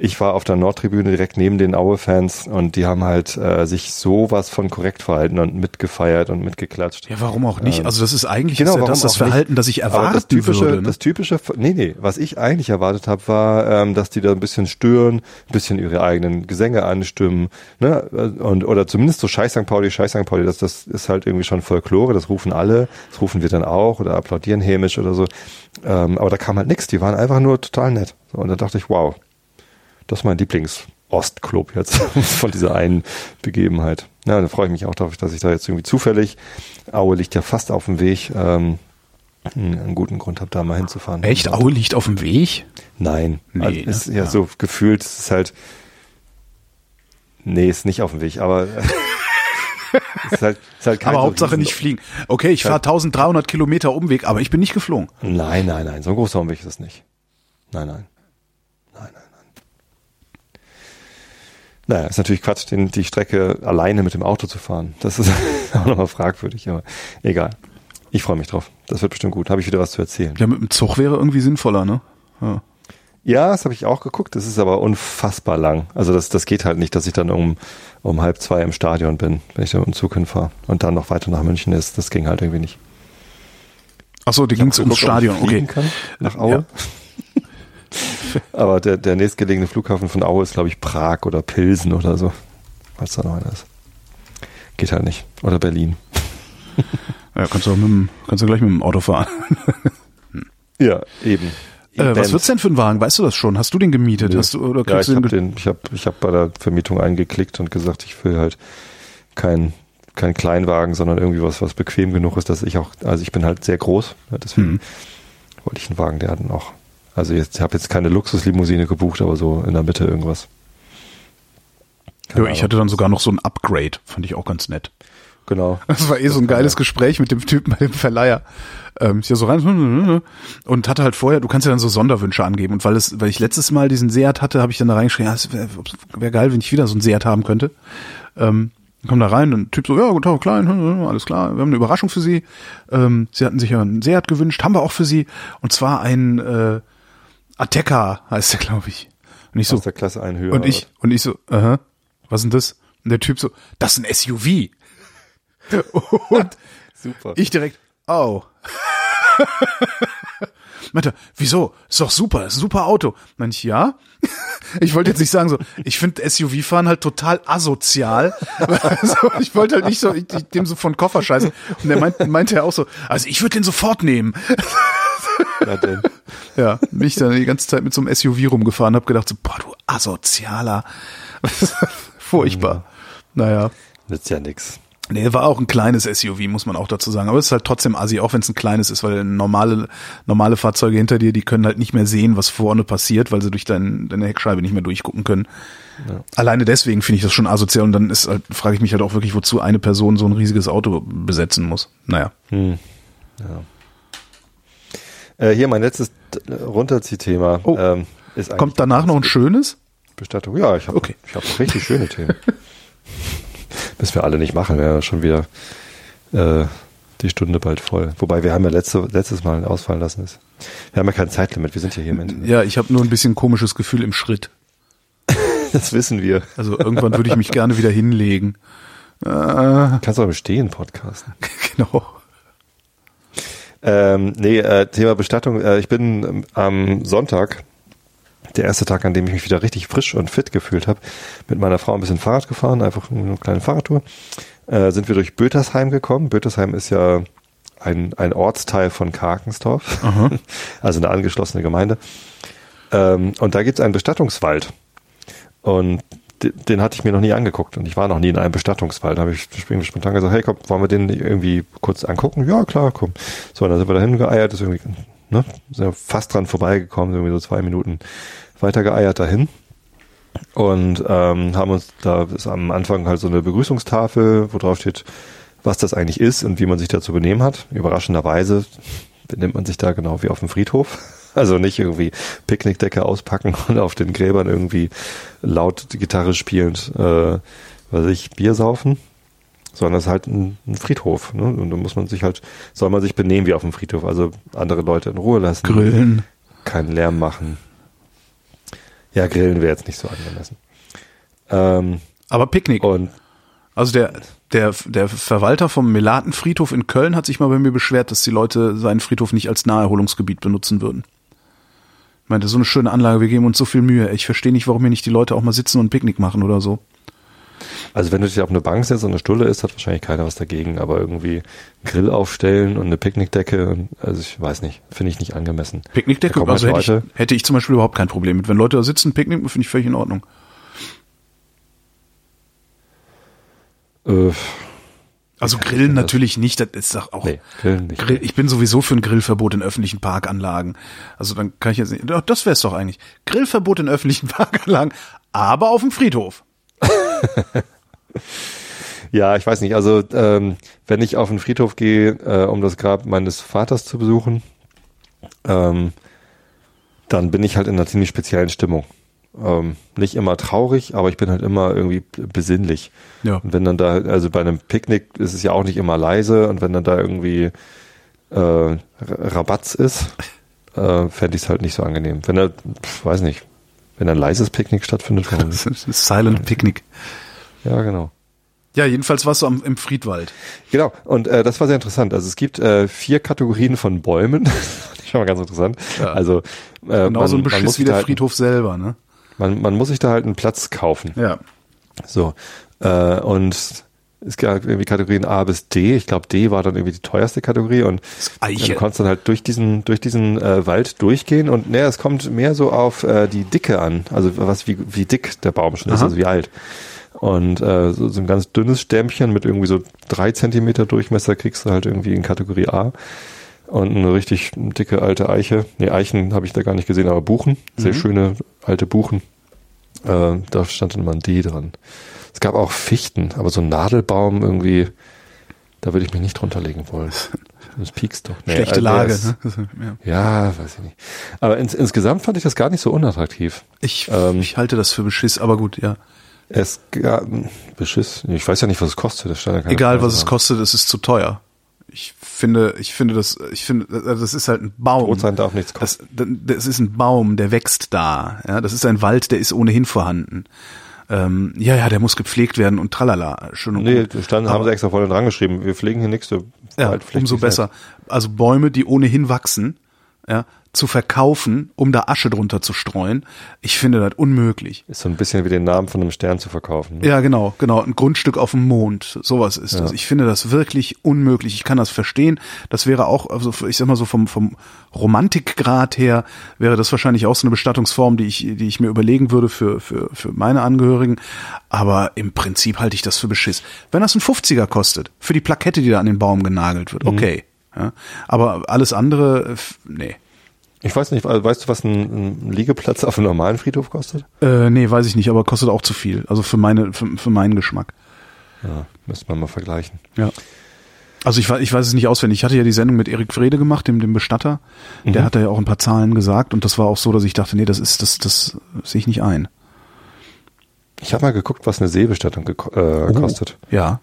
ich war auf der Nordtribüne direkt neben den Aue-Fans und die haben halt äh, sich sowas von korrekt verhalten und mitgefeiert und mitgeklatscht. Ja, warum auch nicht? Ähm, also das ist eigentlich genau, ist ja das, das Verhalten, nicht? das ich erwarten das typische, würde. Ne? Das typische, nee, nee, was ich eigentlich erwartet habe, war, ähm, dass die da ein bisschen stören, ein bisschen ihre eigenen Gesänge anstimmen, ne, und oder zumindest so Scheiß St. Pauli, Scheiß St. Pauli, das, das ist halt irgendwie schon Folklore, das rufen alle, das rufen wir dann auch oder applaudieren hämisch oder so. Ähm, aber da kam halt nichts, die waren einfach nur total nett. So, und da dachte ich, wow, das ist mein Lieblings-Ostclub jetzt von dieser einen Begebenheit. Ja, da freue ich mich auch darauf, dass ich da jetzt irgendwie zufällig, Aue liegt ja fast auf dem Weg, ähm, einen guten Grund habe, da mal hinzufahren. Echt? Aue liegt auf dem Weg? Nein. Nee, also ist ja, ja, so gefühlt, es ist halt, nee, ist nicht auf dem Weg, aber ist halt, ist halt aber Hauptsache nicht fliegen. Okay, ich fahre 1300 Kilometer Umweg, aber ich bin nicht geflogen. Nein, nein, nein, so ein großer Umweg ist es nicht. Nein, nein. Naja, ist natürlich Quatsch, den, die Strecke alleine mit dem Auto zu fahren. Das ist auch nochmal fragwürdig, aber egal. Ich freue mich drauf. Das wird bestimmt gut. Habe ich wieder was zu erzählen. Ja, mit dem Zug wäre irgendwie sinnvoller, ne? Ja. Ja, das habe ich auch geguckt. Das ist aber unfassbar lang. Also das, das geht halt nicht, dass ich dann um, um halb zwei im Stadion bin, wenn ich dann mit dem Zug hinfahre und dann noch weiter nach München ist. Das ging halt irgendwie nicht. Ach so, die ging ums Stadion, okay. Kann, nach Aue. Ja. Aber der, der nächstgelegene Flughafen von Aue ist, glaube ich, Prag oder Pilsen oder so. Falls da noch einer ist. Geht halt nicht. Oder Berlin. Ja, kannst du, auch mit dem, kannst du gleich mit dem Auto fahren. ja, eben. Äh, was wird's denn für ein Wagen? Weißt du das schon? Hast du den gemietet? Ja, Hast du, oder ja ich habe den, ich habe ich hab bei der Vermietung eingeklickt und gesagt, ich will halt kein kein Kleinwagen, sondern irgendwie was, was bequem genug ist, dass ich auch, also ich bin halt sehr groß, deswegen mhm wollte ich einen Wagen, der hat noch. Also jetzt, ich habe jetzt keine Luxuslimousine gebucht, aber so in der Mitte irgendwas. ja, ich hatte dann sogar noch so ein Upgrade, fand ich auch ganz nett. Genau. Das war eh so ein geiles Gespräch mit dem Typen bei dem Verleiher. Ähm, ist ja so rein und hatte halt vorher, du kannst ja dann so Sonderwünsche angeben. Und weil es, weil ich letztes Mal diesen Seat hatte, habe ich dann da reingeschrieben, ja, es wäre wär geil, wenn ich wieder so einen Seat haben könnte. Ähm, komm da rein und Typ so, ja, guten Tag, klein, alles klar, wir haben eine Überraschung für Sie. Ähm, Sie hatten sich ja einen Seat gewünscht, haben wir auch für Sie. Und zwar ein äh, Ateca heißt der, glaube ich. Und ich so, Aus der Klasse ein höher. und ich, und ich so, aha, was ist denn das? Und der Typ so, das ist ein SUV. Und Super. ich direkt, oh. Meinte, wieso? Ist doch super, ist ein super Auto. Meinte ich, ja. Ich wollte jetzt nicht sagen so, ich finde SUV-Fahren halt total asozial. Also, ich wollte halt nicht so, ich, ich, dem so von Koffer scheißen. Und der meinte, meinte er auch so, also ich würde den sofort nehmen. Na denn. Ja, bin ich dann die ganze Zeit mit so einem SUV rumgefahren, hab gedacht so, boah, du asozialer. Furchtbar. Naja. Nützt ja nix. Nee, war auch ein kleines SUV, muss man auch dazu sagen. Aber es ist halt trotzdem assi, auch wenn es ein kleines ist, weil normale, normale Fahrzeuge hinter dir, die können halt nicht mehr sehen, was vorne passiert, weil sie durch dein, deine Heckscheibe nicht mehr durchgucken können. Ja. Alleine deswegen finde ich das schon asozial und dann ist halt, frage ich mich halt auch wirklich, wozu eine Person so ein riesiges Auto besetzen muss. Naja. Hm. Ja. Äh, hier mein letztes Runterziehthema. Oh. Ähm, Kommt danach noch ein schönes? Bestattung. Ja, ich habe okay. ich hab richtig schöne Themen. Müssen wir alle nicht machen, wäre schon wieder äh, die Stunde bald voll. Wobei wir haben ja letzte, letztes Mal ausfallen lassen. Ist. Wir haben ja kein Zeitlimit, wir sind ja hier im Internet. Ja, ich habe nur ein bisschen komisches Gefühl im Schritt. das wissen wir. Also irgendwann würde ich mich gerne wieder hinlegen. Äh, Kannst du auch im Stehen podcasten. genau. Ähm, nee, äh, Thema Bestattung. Äh, ich bin ähm, am Sonntag, der erste Tag, an dem ich mich wieder richtig frisch und fit gefühlt habe, mit meiner Frau ein bisschen Fahrrad gefahren, einfach eine kleine Fahrradtour. Äh, sind wir durch Bötersheim gekommen. Bötersheim ist ja ein, ein Ortsteil von Karkensdorf, also eine angeschlossene Gemeinde. Ähm, und da gibt's einen Bestattungswald. Und den hatte ich mir noch nie angeguckt und ich war noch nie in einem Bestattungswald. Da habe ich spontan gesagt, hey komm, wollen wir den irgendwie kurz angucken? Ja, klar, komm. So, und dann sind wir dahin geeiert, ist irgendwie, ne, sind fast dran vorbeigekommen, irgendwie so zwei Minuten weiter geeiert dahin. Und ähm, haben uns, da ist am Anfang halt so eine Begrüßungstafel, wo drauf steht, was das eigentlich ist und wie man sich dazu benehmen hat. Überraschenderweise benimmt man sich da genau wie auf dem Friedhof. Also nicht irgendwie Picknickdecke auspacken und auf den Gräbern irgendwie laut Gitarre spielend, äh, weiß ich, Bier saufen, sondern es ist halt ein, ein Friedhof. Ne? Und da muss man sich halt, soll man sich benehmen wie auf dem Friedhof, also andere Leute in Ruhe lassen. Grillen. Keinen Lärm machen. Ja, Grillen wäre jetzt nicht so angemessen. Ähm, Aber Picknick. Und also der, der, der Verwalter vom Melatenfriedhof in Köln hat sich mal bei mir beschwert, dass die Leute seinen Friedhof nicht als Naherholungsgebiet benutzen würden. Meinte, so eine schöne Anlage, wir geben uns so viel Mühe. Ich verstehe nicht, warum hier nicht die Leute auch mal sitzen und Picknick machen oder so. Also wenn du dich auf eine Bank setzt und eine Stulle ist, hat wahrscheinlich keiner was dagegen, aber irgendwie Grill aufstellen und eine Picknickdecke, also ich weiß nicht, finde ich nicht angemessen. Picknickdecke, also hätte ich, hätte ich zum Beispiel überhaupt kein Problem mit. Wenn Leute da sitzen, Picknick, finde ich völlig in Ordnung. Äh, also Grillen natürlich nicht, das ist doch auch. Nee, Grillen nicht. Grill, ich bin sowieso für ein Grillverbot in öffentlichen Parkanlagen. Also dann kann ich jetzt nicht. Das wäre es doch eigentlich. Grillverbot in öffentlichen Parkanlagen, aber auf dem Friedhof. ja, ich weiß nicht. Also ähm, wenn ich auf den Friedhof gehe, äh, um das Grab meines Vaters zu besuchen, ähm, dann bin ich halt in einer ziemlich speziellen Stimmung. Ähm, nicht immer traurig, aber ich bin halt immer irgendwie besinnlich. Ja. Und wenn dann da, also bei einem Picknick ist es ja auch nicht immer leise und wenn dann da irgendwie äh, Rabatz ist, äh, fände ich es halt nicht so angenehm. Wenn er, weiß nicht, wenn ein leises Picknick stattfindet, warum? Silent Picknick. Ja, genau. Ja, jedenfalls warst du am, im Friedwald. Genau, und äh, das war sehr interessant. Also es gibt äh, vier Kategorien von Bäumen. das ist schon mal ganz interessant. Ja. Also äh, genauso ein Beschiss wie der halt, Friedhof selber, ne? Man, man muss sich da halt einen Platz kaufen. Ja. So. Äh, und es gab irgendwie Kategorien A bis D. Ich glaube, D war dann irgendwie die teuerste Kategorie und du konntest dann halt durch diesen, durch diesen äh, Wald durchgehen und naja, es kommt mehr so auf äh, die Dicke an. Also was wie, wie dick der Baum schon ist, Aha. also wie alt. Und äh, so, so ein ganz dünnes Stämmchen mit irgendwie so drei Zentimeter Durchmesser kriegst du halt irgendwie in Kategorie A. und eine richtig dicke alte Eiche. Nee, Eichen habe ich da gar nicht gesehen, aber Buchen. Sehr mhm. schöne alte Buchen. Äh, da stand dann immer ein D dran. Es gab auch Fichten, aber so ein Nadelbaum irgendwie, da würde ich mich nicht drunter legen wollen. Das piekst doch. Nee, Schlechte Lage, ne? ja. ja. weiß ich nicht. Aber ins, insgesamt fand ich das gar nicht so unattraktiv. Ich, ähm, ich halte das für Beschiss, aber gut, ja. Es gab Beschiss. Ich weiß ja nicht, was es kostet. Das Egal, was es kostet, es ist zu teuer. Ich finde, ich finde das, ich finde, das ist halt ein Baum. Rot sein darf nichts kosten. Das, das ist ein Baum, der wächst da. Ja, das ist ein Wald, der ist ohnehin vorhanden. Ähm, ja, ja, der muss gepflegt werden und tralala. Schon nee, stand, haben sie extra vorne dran geschrieben. Wir pflegen hier nichts. Ja, umso besser. Also Bäume, die ohnehin wachsen, ja, zu verkaufen, um da Asche drunter zu streuen. Ich finde das unmöglich. Ist so ein bisschen wie den Namen von einem Stern zu verkaufen. Ne? Ja, genau, genau. Ein Grundstück auf dem Mond. Sowas ist ja. das. Ich finde das wirklich unmöglich. Ich kann das verstehen. Das wäre auch, also ich sag mal so vom, vom Romantikgrad her, wäre das wahrscheinlich auch so eine Bestattungsform, die ich, die ich mir überlegen würde für, für, für meine Angehörigen. Aber im Prinzip halte ich das für Beschiss. Wenn das ein 50er kostet, für die Plakette, die da an den Baum genagelt wird, mhm. okay. Mhm. Ja, aber alles andere, nee. Ich weiß nicht, weißt du, was ein, ein Liegeplatz auf einem normalen Friedhof kostet? Äh, nee, weiß ich nicht, aber kostet auch zu viel. Also für meine, für, für meinen Geschmack. Ja, müsste man mal vergleichen. Ja. Also ich, ich weiß es nicht auswendig. Ich hatte ja die Sendung mit Erik Frede gemacht, dem, dem Bestatter. Mhm. Der hat ja auch ein paar Zahlen gesagt und das war auch so, dass ich dachte, nee, das ist, das, das sehe ich nicht ein. Ich habe mal geguckt, was eine Seebestattung äh, oh, kostet. Ja.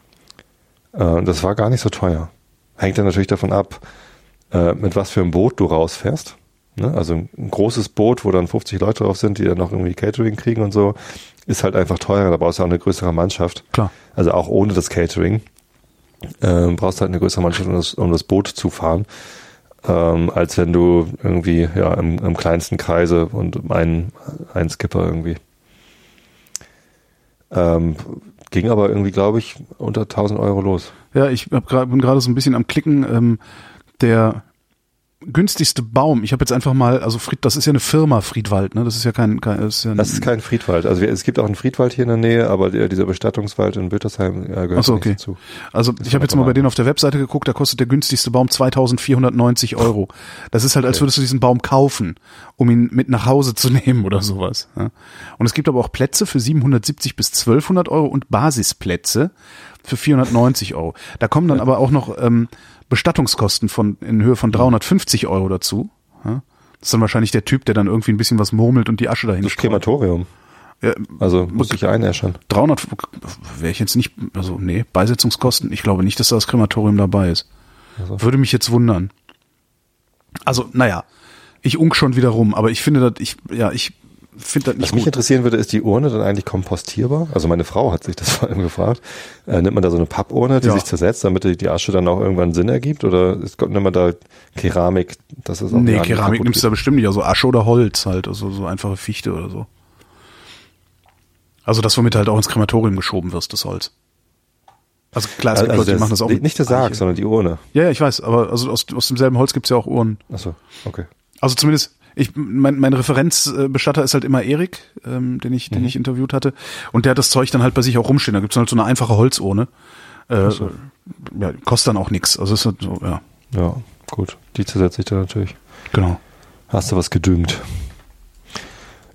Äh, das war gar nicht so teuer. Hängt dann natürlich davon ab, äh, mit was für einem Boot du rausfährst. Ne? Also ein großes Boot, wo dann 50 Leute drauf sind, die dann noch irgendwie Catering kriegen und so, ist halt einfach teurer. Da brauchst du auch eine größere Mannschaft. Klar. Also auch ohne das Catering ähm, brauchst du halt eine größere Mannschaft, um das, um das Boot zu fahren. Ähm, als wenn du irgendwie ja im, im kleinsten Kreise und ein, ein Skipper irgendwie. Ähm, ging aber irgendwie, glaube ich, unter 1000 Euro los. Ja, ich hab grad, bin gerade so ein bisschen am Klicken. Ähm, der günstigste Baum. Ich habe jetzt einfach mal, also Fried, das ist ja eine Firma Friedwald, ne? Das ist ja kein, kein das ist ja Das ist kein Friedwald. Also es gibt auch einen Friedwald hier in der Nähe, aber der, dieser Bestattungswald in Bötersheim äh, gehört so, okay. dazu. Also das ich habe jetzt mal bei denen auf der Webseite geguckt, da kostet der günstigste Baum 2490 Euro. Das ist halt, als würdest du diesen Baum kaufen, um ihn mit nach Hause zu nehmen oder sowas. Ja? Und es gibt aber auch Plätze für 770 bis 1200 Euro und Basisplätze für 490 Euro. Da kommen dann aber auch noch ähm, Bestattungskosten von in Höhe von 350 Euro dazu. Ja? Das ist dann wahrscheinlich der Typ, der dann irgendwie ein bisschen was murmelt und die Asche dahin Das Krematorium. Ja, also muss ich einäschern. 300 wäre ich jetzt nicht, also nee, Beisetzungskosten. Ich glaube nicht, dass da das Krematorium dabei ist. Also. Würde mich jetzt wundern. Also, naja, ich unk schon wieder rum, aber ich finde das, ich, ja, ich finde das nicht Was mich interessieren würde, ist die Urne dann eigentlich kompostierbar? Also meine Frau hat sich das vor allem gefragt. Äh, nimmt man da so eine Pappurne, die ja. sich zersetzt, damit die Asche dann auch irgendwann Sinn ergibt? Oder ist, nimmt man da Keramik? Das ist auch nee, Keramik nimmst du da bestimmt nicht. Also Asche oder Holz halt, also so einfache Fichte oder so. Also das, womit halt auch ins Krematorium geschoben wirst, das Holz. Also klar, es gibt also Leute, die machen das auch. Nicht der Sarg, sondern die Urne. Ja, ja, ich weiß, aber also aus, aus demselben Holz gibt's ja auch Urnen. Ach so, okay. Also zumindest ich, mein, mein Referenzbestatter ist halt immer Erik, ähm, den ich, mhm. den ich interviewt hatte. Und der hat das Zeug dann halt bei sich auch rumstehen. Da gibt's halt so eine einfache Holzurne. Äh, so. ja, kostet dann auch nichts. Also ist halt so, ja. Ja, gut. Die zersetze ich dann natürlich. Genau. Hast du was gedüngt?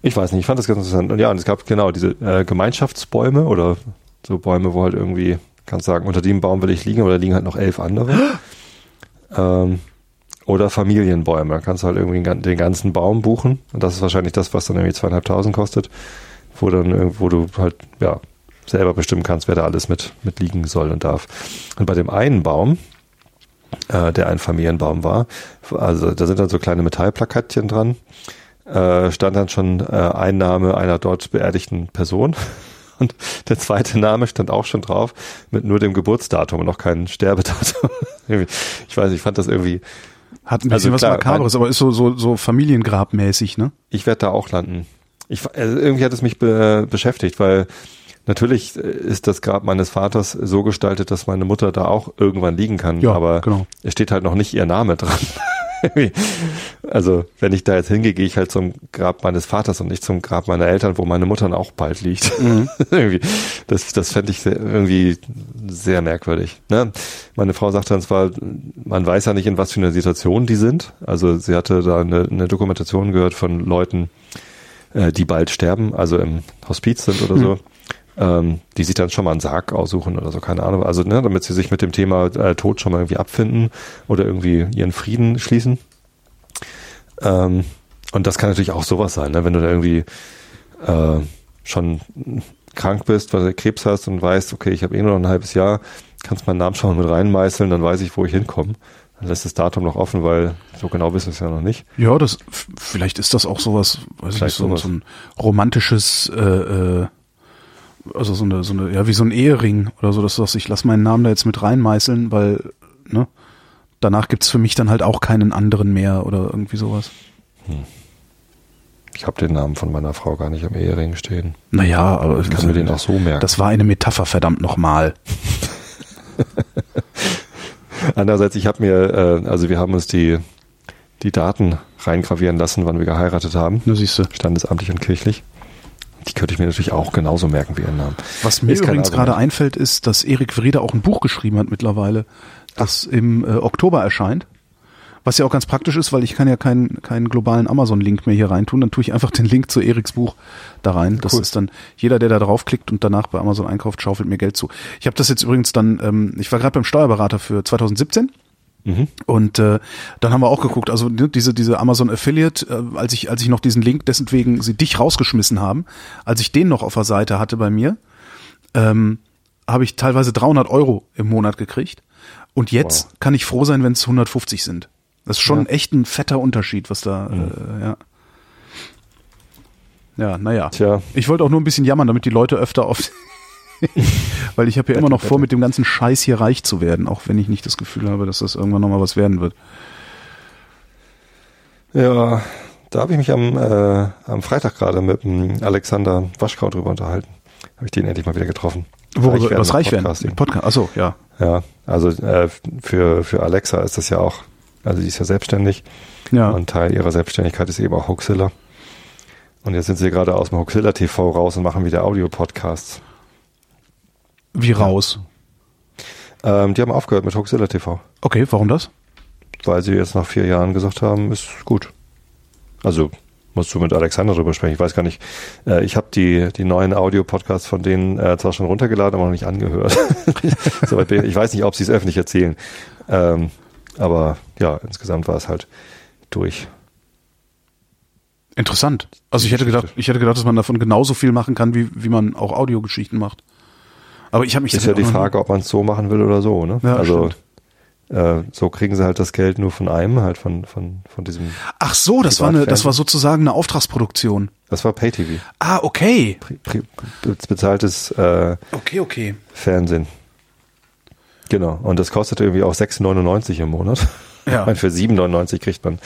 Ich weiß nicht, ich fand das ganz interessant. Und ja, und es gab genau diese äh, Gemeinschaftsbäume oder so Bäume, wo halt irgendwie, kannst sagen, unter dem Baum will ich liegen, aber da liegen halt noch elf andere. ähm, oder Familienbäume. Da kannst du halt irgendwie den ganzen Baum buchen. Und das ist wahrscheinlich das, was dann irgendwie zweieinhalbtausend kostet. Wo dann irgendwo du halt, ja, selber bestimmen kannst, wer da alles mit, mit liegen soll und darf. Und bei dem einen Baum, äh, der ein Familienbaum war, also da sind dann so kleine Metallplakatchen dran, äh, stand dann schon äh, ein Name einer dort beerdigten Person. Und der zweite Name stand auch schon drauf, mit nur dem Geburtsdatum und noch kein Sterbedatum. ich weiß, ich fand das irgendwie hat ein bisschen also was klar, Makabres, aber ist so, so, so Familiengrabmäßig, ne? Ich werde da auch landen. Ich, also irgendwie hat es mich be beschäftigt, weil natürlich ist das Grab meines Vaters so gestaltet, dass meine Mutter da auch irgendwann liegen kann, ja, aber genau. es steht halt noch nicht ihr Name dran. also, wenn ich da jetzt hingehe, gehe ich halt zum Grab meines Vaters und nicht zum Grab meiner Eltern, wo meine Mutter auch bald liegt. Mhm. irgendwie, das, das fände ich sehr, irgendwie sehr merkwürdig. Ne? Meine Frau sagte dann zwar, man weiß ja nicht, in was für einer Situation die sind. Also sie hatte da eine, eine Dokumentation gehört von Leuten, äh, die bald sterben, also im Hospiz sind oder mhm. Ähm, die sich dann schon mal einen Sarg aussuchen oder so, keine Ahnung. Also, ne, damit sie sich mit dem Thema äh, Tod schon mal irgendwie abfinden oder irgendwie ihren Frieden schließen. Ähm, und das kann natürlich auch sowas sein, ne? wenn du da irgendwie äh, schon krank bist, weil du Krebs hast und weißt, okay, ich habe eh nur noch ein halbes Jahr, kannst meinen Namen schon mal mit reinmeißeln, dann weiß ich, wo ich hinkomme. Dann lässt das Datum noch offen, weil so genau wissen wir es ja noch nicht. Ja, das vielleicht ist das auch sowas, weiß vielleicht ich, so, sowas. so ein romantisches äh, äh, also so eine, so eine, ja, wie so ein Ehering oder so, dass du sagst, ich lass meinen Namen da jetzt mit reinmeißeln, weil, ne, danach gibt's für mich dann halt auch keinen anderen mehr oder irgendwie sowas. Hm. Ich habe den Namen von meiner Frau gar nicht am Ehering stehen. Naja, aber ich kann mir den auch so merken. Das war eine Metapher, verdammt nochmal. Andererseits, ich habe mir, äh, also wir haben uns die, die Daten reingravieren lassen, wann wir geheiratet haben. Du siehst du. Standesamtlich und kirchlich. Die könnte ich mir natürlich auch genauso merken wie ihren Namen. Was mir ist übrigens gerade einfällt, ist, dass Erik Wrede auch ein Buch geschrieben hat mittlerweile, das Ach. im äh, Oktober erscheint. Was ja auch ganz praktisch ist, weil ich kann ja keinen, keinen globalen Amazon-Link mehr hier reintun. Dann tue ich einfach den Link zu Eriks Buch da rein. Das cool. ist dann, jeder, der da draufklickt und danach bei Amazon einkauft, schaufelt mir Geld zu. Ich habe das jetzt übrigens dann, ähm, ich war gerade beim Steuerberater für 2017 Mhm. Und äh, dann haben wir auch geguckt, also ne, diese diese Amazon Affiliate, äh, als ich als ich noch diesen Link, dessen wegen sie dich rausgeschmissen haben, als ich den noch auf der Seite hatte bei mir, ähm, habe ich teilweise 300 Euro im Monat gekriegt. Und jetzt wow. kann ich froh sein, wenn es 150 sind. Das ist schon ja. echt ein fetter Unterschied, was da, mhm. äh, ja. Ja, naja. Tja. Ich wollte auch nur ein bisschen jammern, damit die Leute öfter auf Weil ich habe ja immer noch vor, mit dem ganzen Scheiß hier reich zu werden, auch wenn ich nicht das Gefühl habe, dass das irgendwann nochmal was werden wird. Ja, da habe ich mich am, äh, am Freitag gerade mit dem Alexander Waschkau drüber unterhalten. Habe ich den endlich mal wieder getroffen. Worüber, reich was reich werden? Podcast. Achso, ja. Ja, also äh, für, für Alexa ist das ja auch, also die ist ja selbstständig. Ja. Und Teil ihrer Selbstständigkeit ist eben auch Hoaxilla. Und jetzt sind sie gerade aus dem Hoaxilla TV raus und machen wieder Audio-Podcasts. Wie raus? Ähm, die haben aufgehört mit Hoaxilla TV. Okay, warum das? Weil sie jetzt nach vier Jahren gesagt haben, ist gut. Also musst du mit Alexander drüber sprechen. Ich weiß gar nicht. Äh, ich habe die, die neuen Audio-Podcasts von denen äh, zwar schon runtergeladen, aber noch nicht angehört. ich weiß nicht, ob sie es öffentlich erzählen. Ähm, aber ja, insgesamt war es halt durch. Interessant. Also ich hätte gedacht, ich hätte gedacht, dass man davon genauso viel machen kann, wie, wie man auch Audiogeschichten macht. Aber ich habe mich ist ja die Frage, ob man es so machen will oder so. Ne? Ja, also äh, so kriegen sie halt das Geld nur von einem, halt von von von diesem. Ach so, das war eine, das war sozusagen eine Auftragsproduktion. Das war Pay-TV. Ah, okay. bezahltes äh, okay, okay. Fernsehen. Genau. Und das kostet irgendwie auch 6,99 im Monat. Ja. Ich meine, für 7,99 kriegt man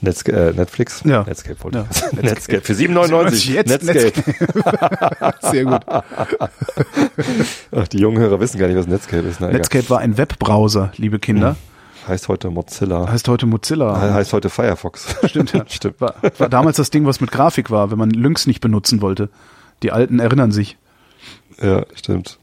Netz, äh, Netflix. Ja. Netscape wollte ja. ich. Netscape. Für 7,99. Jetzt Netscape. Netscape. Sehr gut. Ach, die jungen Hörer wissen gar nicht, was Netscape ist. Na, Netscape war ein Webbrowser, liebe Kinder. Hm. Heißt heute Mozilla. Heißt heute Mozilla. Heißt heute Firefox. Stimmt, ja. Stimmt. War, war damals das Ding, was mit Grafik war, wenn man Lynx nicht benutzen wollte. Die Alten erinnern sich. Ja, stimmt.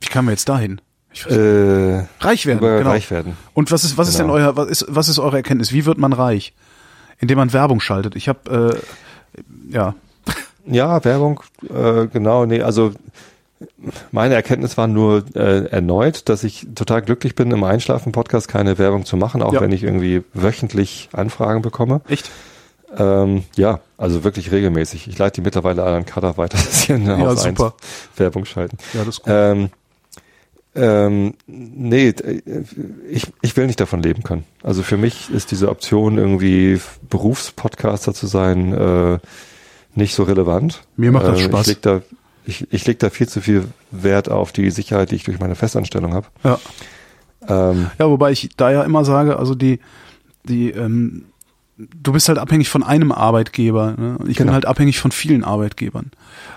Wie kamen wir jetzt dahin? Äh, reich werden, genau. Reich werden. Und was ist, was genau. ist denn genau. euer, was ist, was ist eure Erkenntnis? Wie wird man reich? Indem man Werbung schaltet. Ich habe, äh, ja. Ja, Werbung, äh, genau, nee, also meine Erkenntnis war nur äh, erneut, dass ich total glücklich bin, im Einschlafen-Podcast keine Werbung zu machen, auch ja. wenn ich irgendwie wöchentlich Anfragen bekomme. Echt? Ähm, ja, also wirklich regelmäßig. Ich leite die mittlerweile an Kader weiter, dass sie in der ja, Haus super. Werbung schalten. Ja, das ist gut. Ähm, ähm, nee, ich, ich will nicht davon leben können. Also für mich ist diese Option, irgendwie Berufspodcaster zu sein, äh, nicht so relevant. Mir macht das äh, Spaß. Ich leg, da, ich, ich leg da viel zu viel Wert auf die Sicherheit, die ich durch meine Festanstellung habe. Ja. Ähm, ja, wobei ich da ja immer sage, also die, die, ähm, du bist halt abhängig von einem Arbeitgeber. Ne? Ich genau. bin halt abhängig von vielen Arbeitgebern.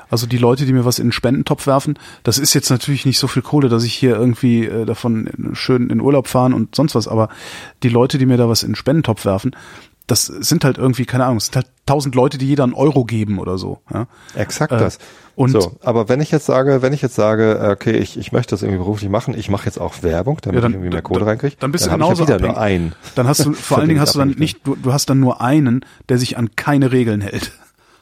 Also die Leute, die mir was in den Spendentopf werfen, das ist jetzt natürlich nicht so viel Kohle, dass ich hier irgendwie äh, davon schön in Urlaub fahren und sonst was, aber die Leute, die mir da was in den Spendentopf werfen, das sind halt irgendwie, keine Ahnung, es sind halt tausend Leute, die jeder einen Euro geben oder so. Ja? Exakt äh, das. Und so, aber wenn ich jetzt sage, wenn ich jetzt sage, okay, ich, ich möchte das irgendwie beruflich machen, ich mache jetzt auch Werbung, damit ja, dann, ich irgendwie mehr Kohle reinkriege, dann bist dann du genauso ich ja wieder nur einen. Dann hast du vor allen Dingen hast du dann nicht, du, du hast dann nur einen, der sich an keine Regeln hält.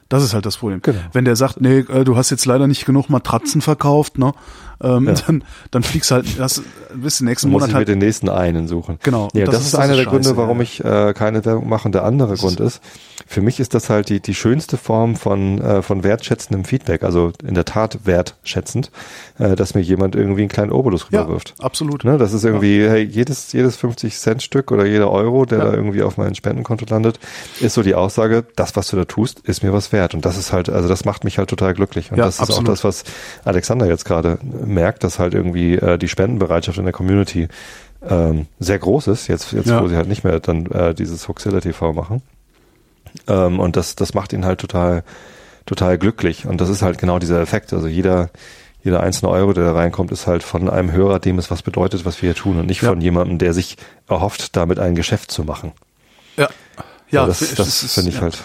Das ist halt das Problem. Genau. Wenn der sagt, nee, äh, du hast jetzt leider nicht genug Matratzen verkauft, ne? Ähm, ja. dann, dann fliegst halt, das bis den nächsten Monat ich halt. mir den nächsten einen suchen. Genau. Ja, das, das, ist, einer der Scheiße, Gründe, warum ich äh, keine Werbung mache. Und der andere Grund ist, für mich ist das halt die, die schönste Form von, äh, von wertschätzendem Feedback, also in der Tat wertschätzend, äh, dass mir jemand irgendwie einen kleinen Obolus rüberwirft. Ja, absolut. Ne, das ist irgendwie, ja. hey, jedes, jedes 50 Cent Stück oder jeder Euro, der ja. da irgendwie auf mein Spendenkonto landet, ist so die Aussage, das, was du da tust, ist mir was wert. Und das ist halt, also das macht mich halt total glücklich. Und das ist absolut. auch das, was Alexander jetzt gerade merkt, dass halt irgendwie äh, die Spendenbereitschaft in der Community ähm, sehr groß ist, jetzt, jetzt wo sie halt nicht mehr dann äh, dieses Huxilla TV machen. Ähm, und das, das macht ihn halt total, total glücklich. Und das ist halt genau dieser Effekt. Also jeder, jeder einzelne Euro, der da reinkommt, ist halt von einem Hörer, dem es was bedeutet, was wir hier tun und nicht ja. von jemandem, der sich erhofft, damit ein Geschäft zu machen. Ja. Ja, also das, das, das finde ich ja. halt.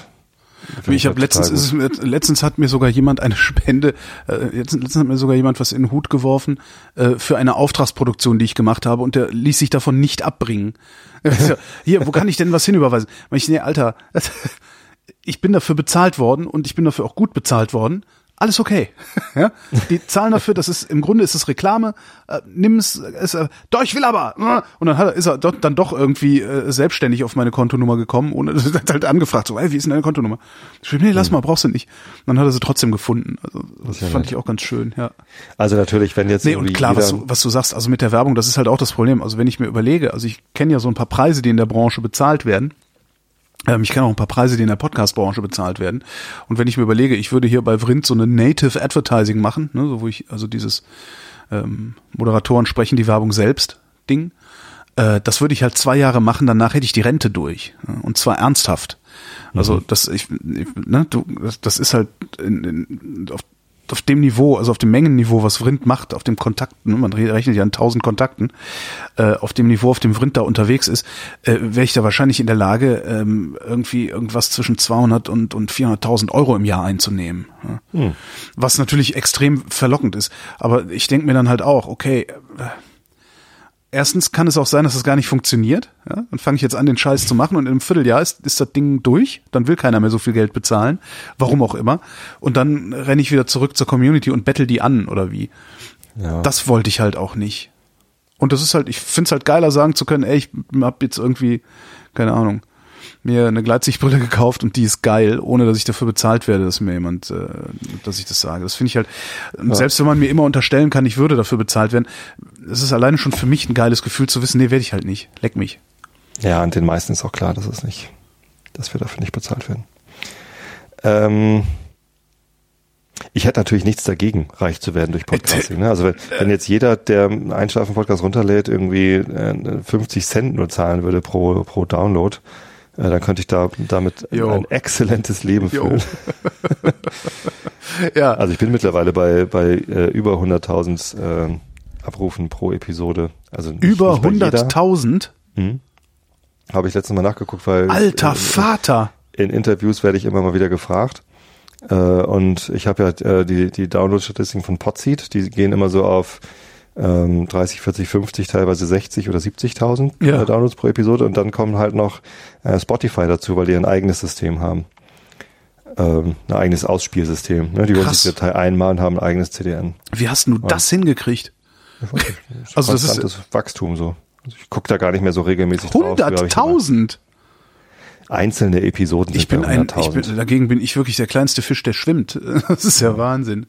Ich habe letztens, ist letztens hat mir sogar jemand eine Spende, äh, letztens, letztens hat mir sogar jemand was in den Hut geworfen äh, für eine Auftragsproduktion, die ich gemacht habe und der ließ sich davon nicht abbringen. Hier, wo kann ich denn was hinüberweisen? Ich, nee, Alter, ich bin dafür bezahlt worden und ich bin dafür auch gut bezahlt worden alles okay. ja? Die zahlen dafür, das ist im Grunde ist es Reklame. Äh, nimm es, äh, doch ich will aber. Und dann hat er, ist er dort dann doch irgendwie äh, selbstständig auf meine Kontonummer gekommen und hat halt angefragt, so, ey, wie ist denn deine Kontonummer? Ich will, nee, lass hm. mal, brauchst du nicht. Und dann hat er sie trotzdem gefunden. Also das ja fand nett. ich auch ganz schön, ja. Also natürlich, wenn jetzt nee und klar, was du, was du sagst, also mit der Werbung, das ist halt auch das Problem. Also wenn ich mir überlege, also ich kenne ja so ein paar Preise, die in der Branche bezahlt werden. Ähm, ich kenne auch ein paar Preise, die in der Podcast-Branche bezahlt werden. Und wenn ich mir überlege, ich würde hier bei Vrind so eine Native Advertising machen, ne, so wo ich, also dieses ähm, Moderatoren sprechen die Werbung selbst Ding, äh, das würde ich halt zwei Jahre machen, danach hätte ich die Rente durch. Und zwar ernsthaft. Also mhm. das, ich, ich ne, du, das, das ist halt in, in, auf auf dem Niveau, also auf dem Mengenniveau, was Vrind macht, auf dem Kontakten, ne, man rechnet ja an tausend Kontakten, äh, auf dem Niveau, auf dem Vrind da unterwegs ist, äh, wäre ich da wahrscheinlich in der Lage, ähm, irgendwie irgendwas zwischen 200 und, und 400.000 Euro im Jahr einzunehmen. Ja. Hm. Was natürlich extrem verlockend ist. Aber ich denke mir dann halt auch, okay, äh, erstens kann es auch sein, dass es gar nicht funktioniert. Ja? Dann fange ich jetzt an, den Scheiß zu machen und in einem Vierteljahr ist, ist das Ding durch. Dann will keiner mehr so viel Geld bezahlen. Warum auch immer. Und dann renne ich wieder zurück zur Community und bettel die an oder wie. Ja. Das wollte ich halt auch nicht. Und das ist halt, ich finde es halt geiler sagen zu können, ey, ich hab jetzt irgendwie, keine Ahnung, mir eine Gleitsichtbrille gekauft und die ist geil, ohne dass ich dafür bezahlt werde, dass mir jemand, äh, dass ich das sage. Das finde ich halt, ja. selbst wenn man mir immer unterstellen kann, ich würde dafür bezahlt werden, es ist alleine schon für mich ein geiles Gefühl zu wissen, nee, werde ich halt nicht. Leck mich. Ja, und den meisten ist auch klar, dass es nicht, dass wir dafür nicht bezahlt werden. Ähm, ich hätte natürlich nichts dagegen, reich zu werden durch Podcasting. Ne? Also wenn, wenn jetzt jeder, der einen Einschlafen-Podcast runterlädt, irgendwie 50 Cent nur zahlen würde pro, pro Download, äh, dann könnte ich da damit jo. ein exzellentes Leben führen. ja. Also ich bin mittlerweile bei, bei äh, über 100.000 äh, Abrufen pro Episode. Also über 100.000? Hm. Habe ich letztes Mal nachgeguckt, weil alter Vater in Interviews werde ich immer mal wieder gefragt. Äh, und ich habe ja äh, die die Download-Statistiken von Podseed, die gehen immer so auf ähm, 30, 40, 50, teilweise 60 oder 70.000 ja. äh, Downloads pro Episode und dann kommen halt noch äh, Spotify dazu, weil die ein eigenes System haben. Ähm, ein eigenes Ausspielsystem. Ne? Die holen sich Datei einmal und haben ein eigenes CDN. Wie hast du ja. das hingekriegt? also das ist das Wachstum so. Also ich gucke da gar nicht mehr so regelmäßig 100.000? Einzelne Episoden. Ich bin ein, ich bin, dagegen bin ich wirklich der kleinste Fisch, der schwimmt. Das ist ja Wahnsinn.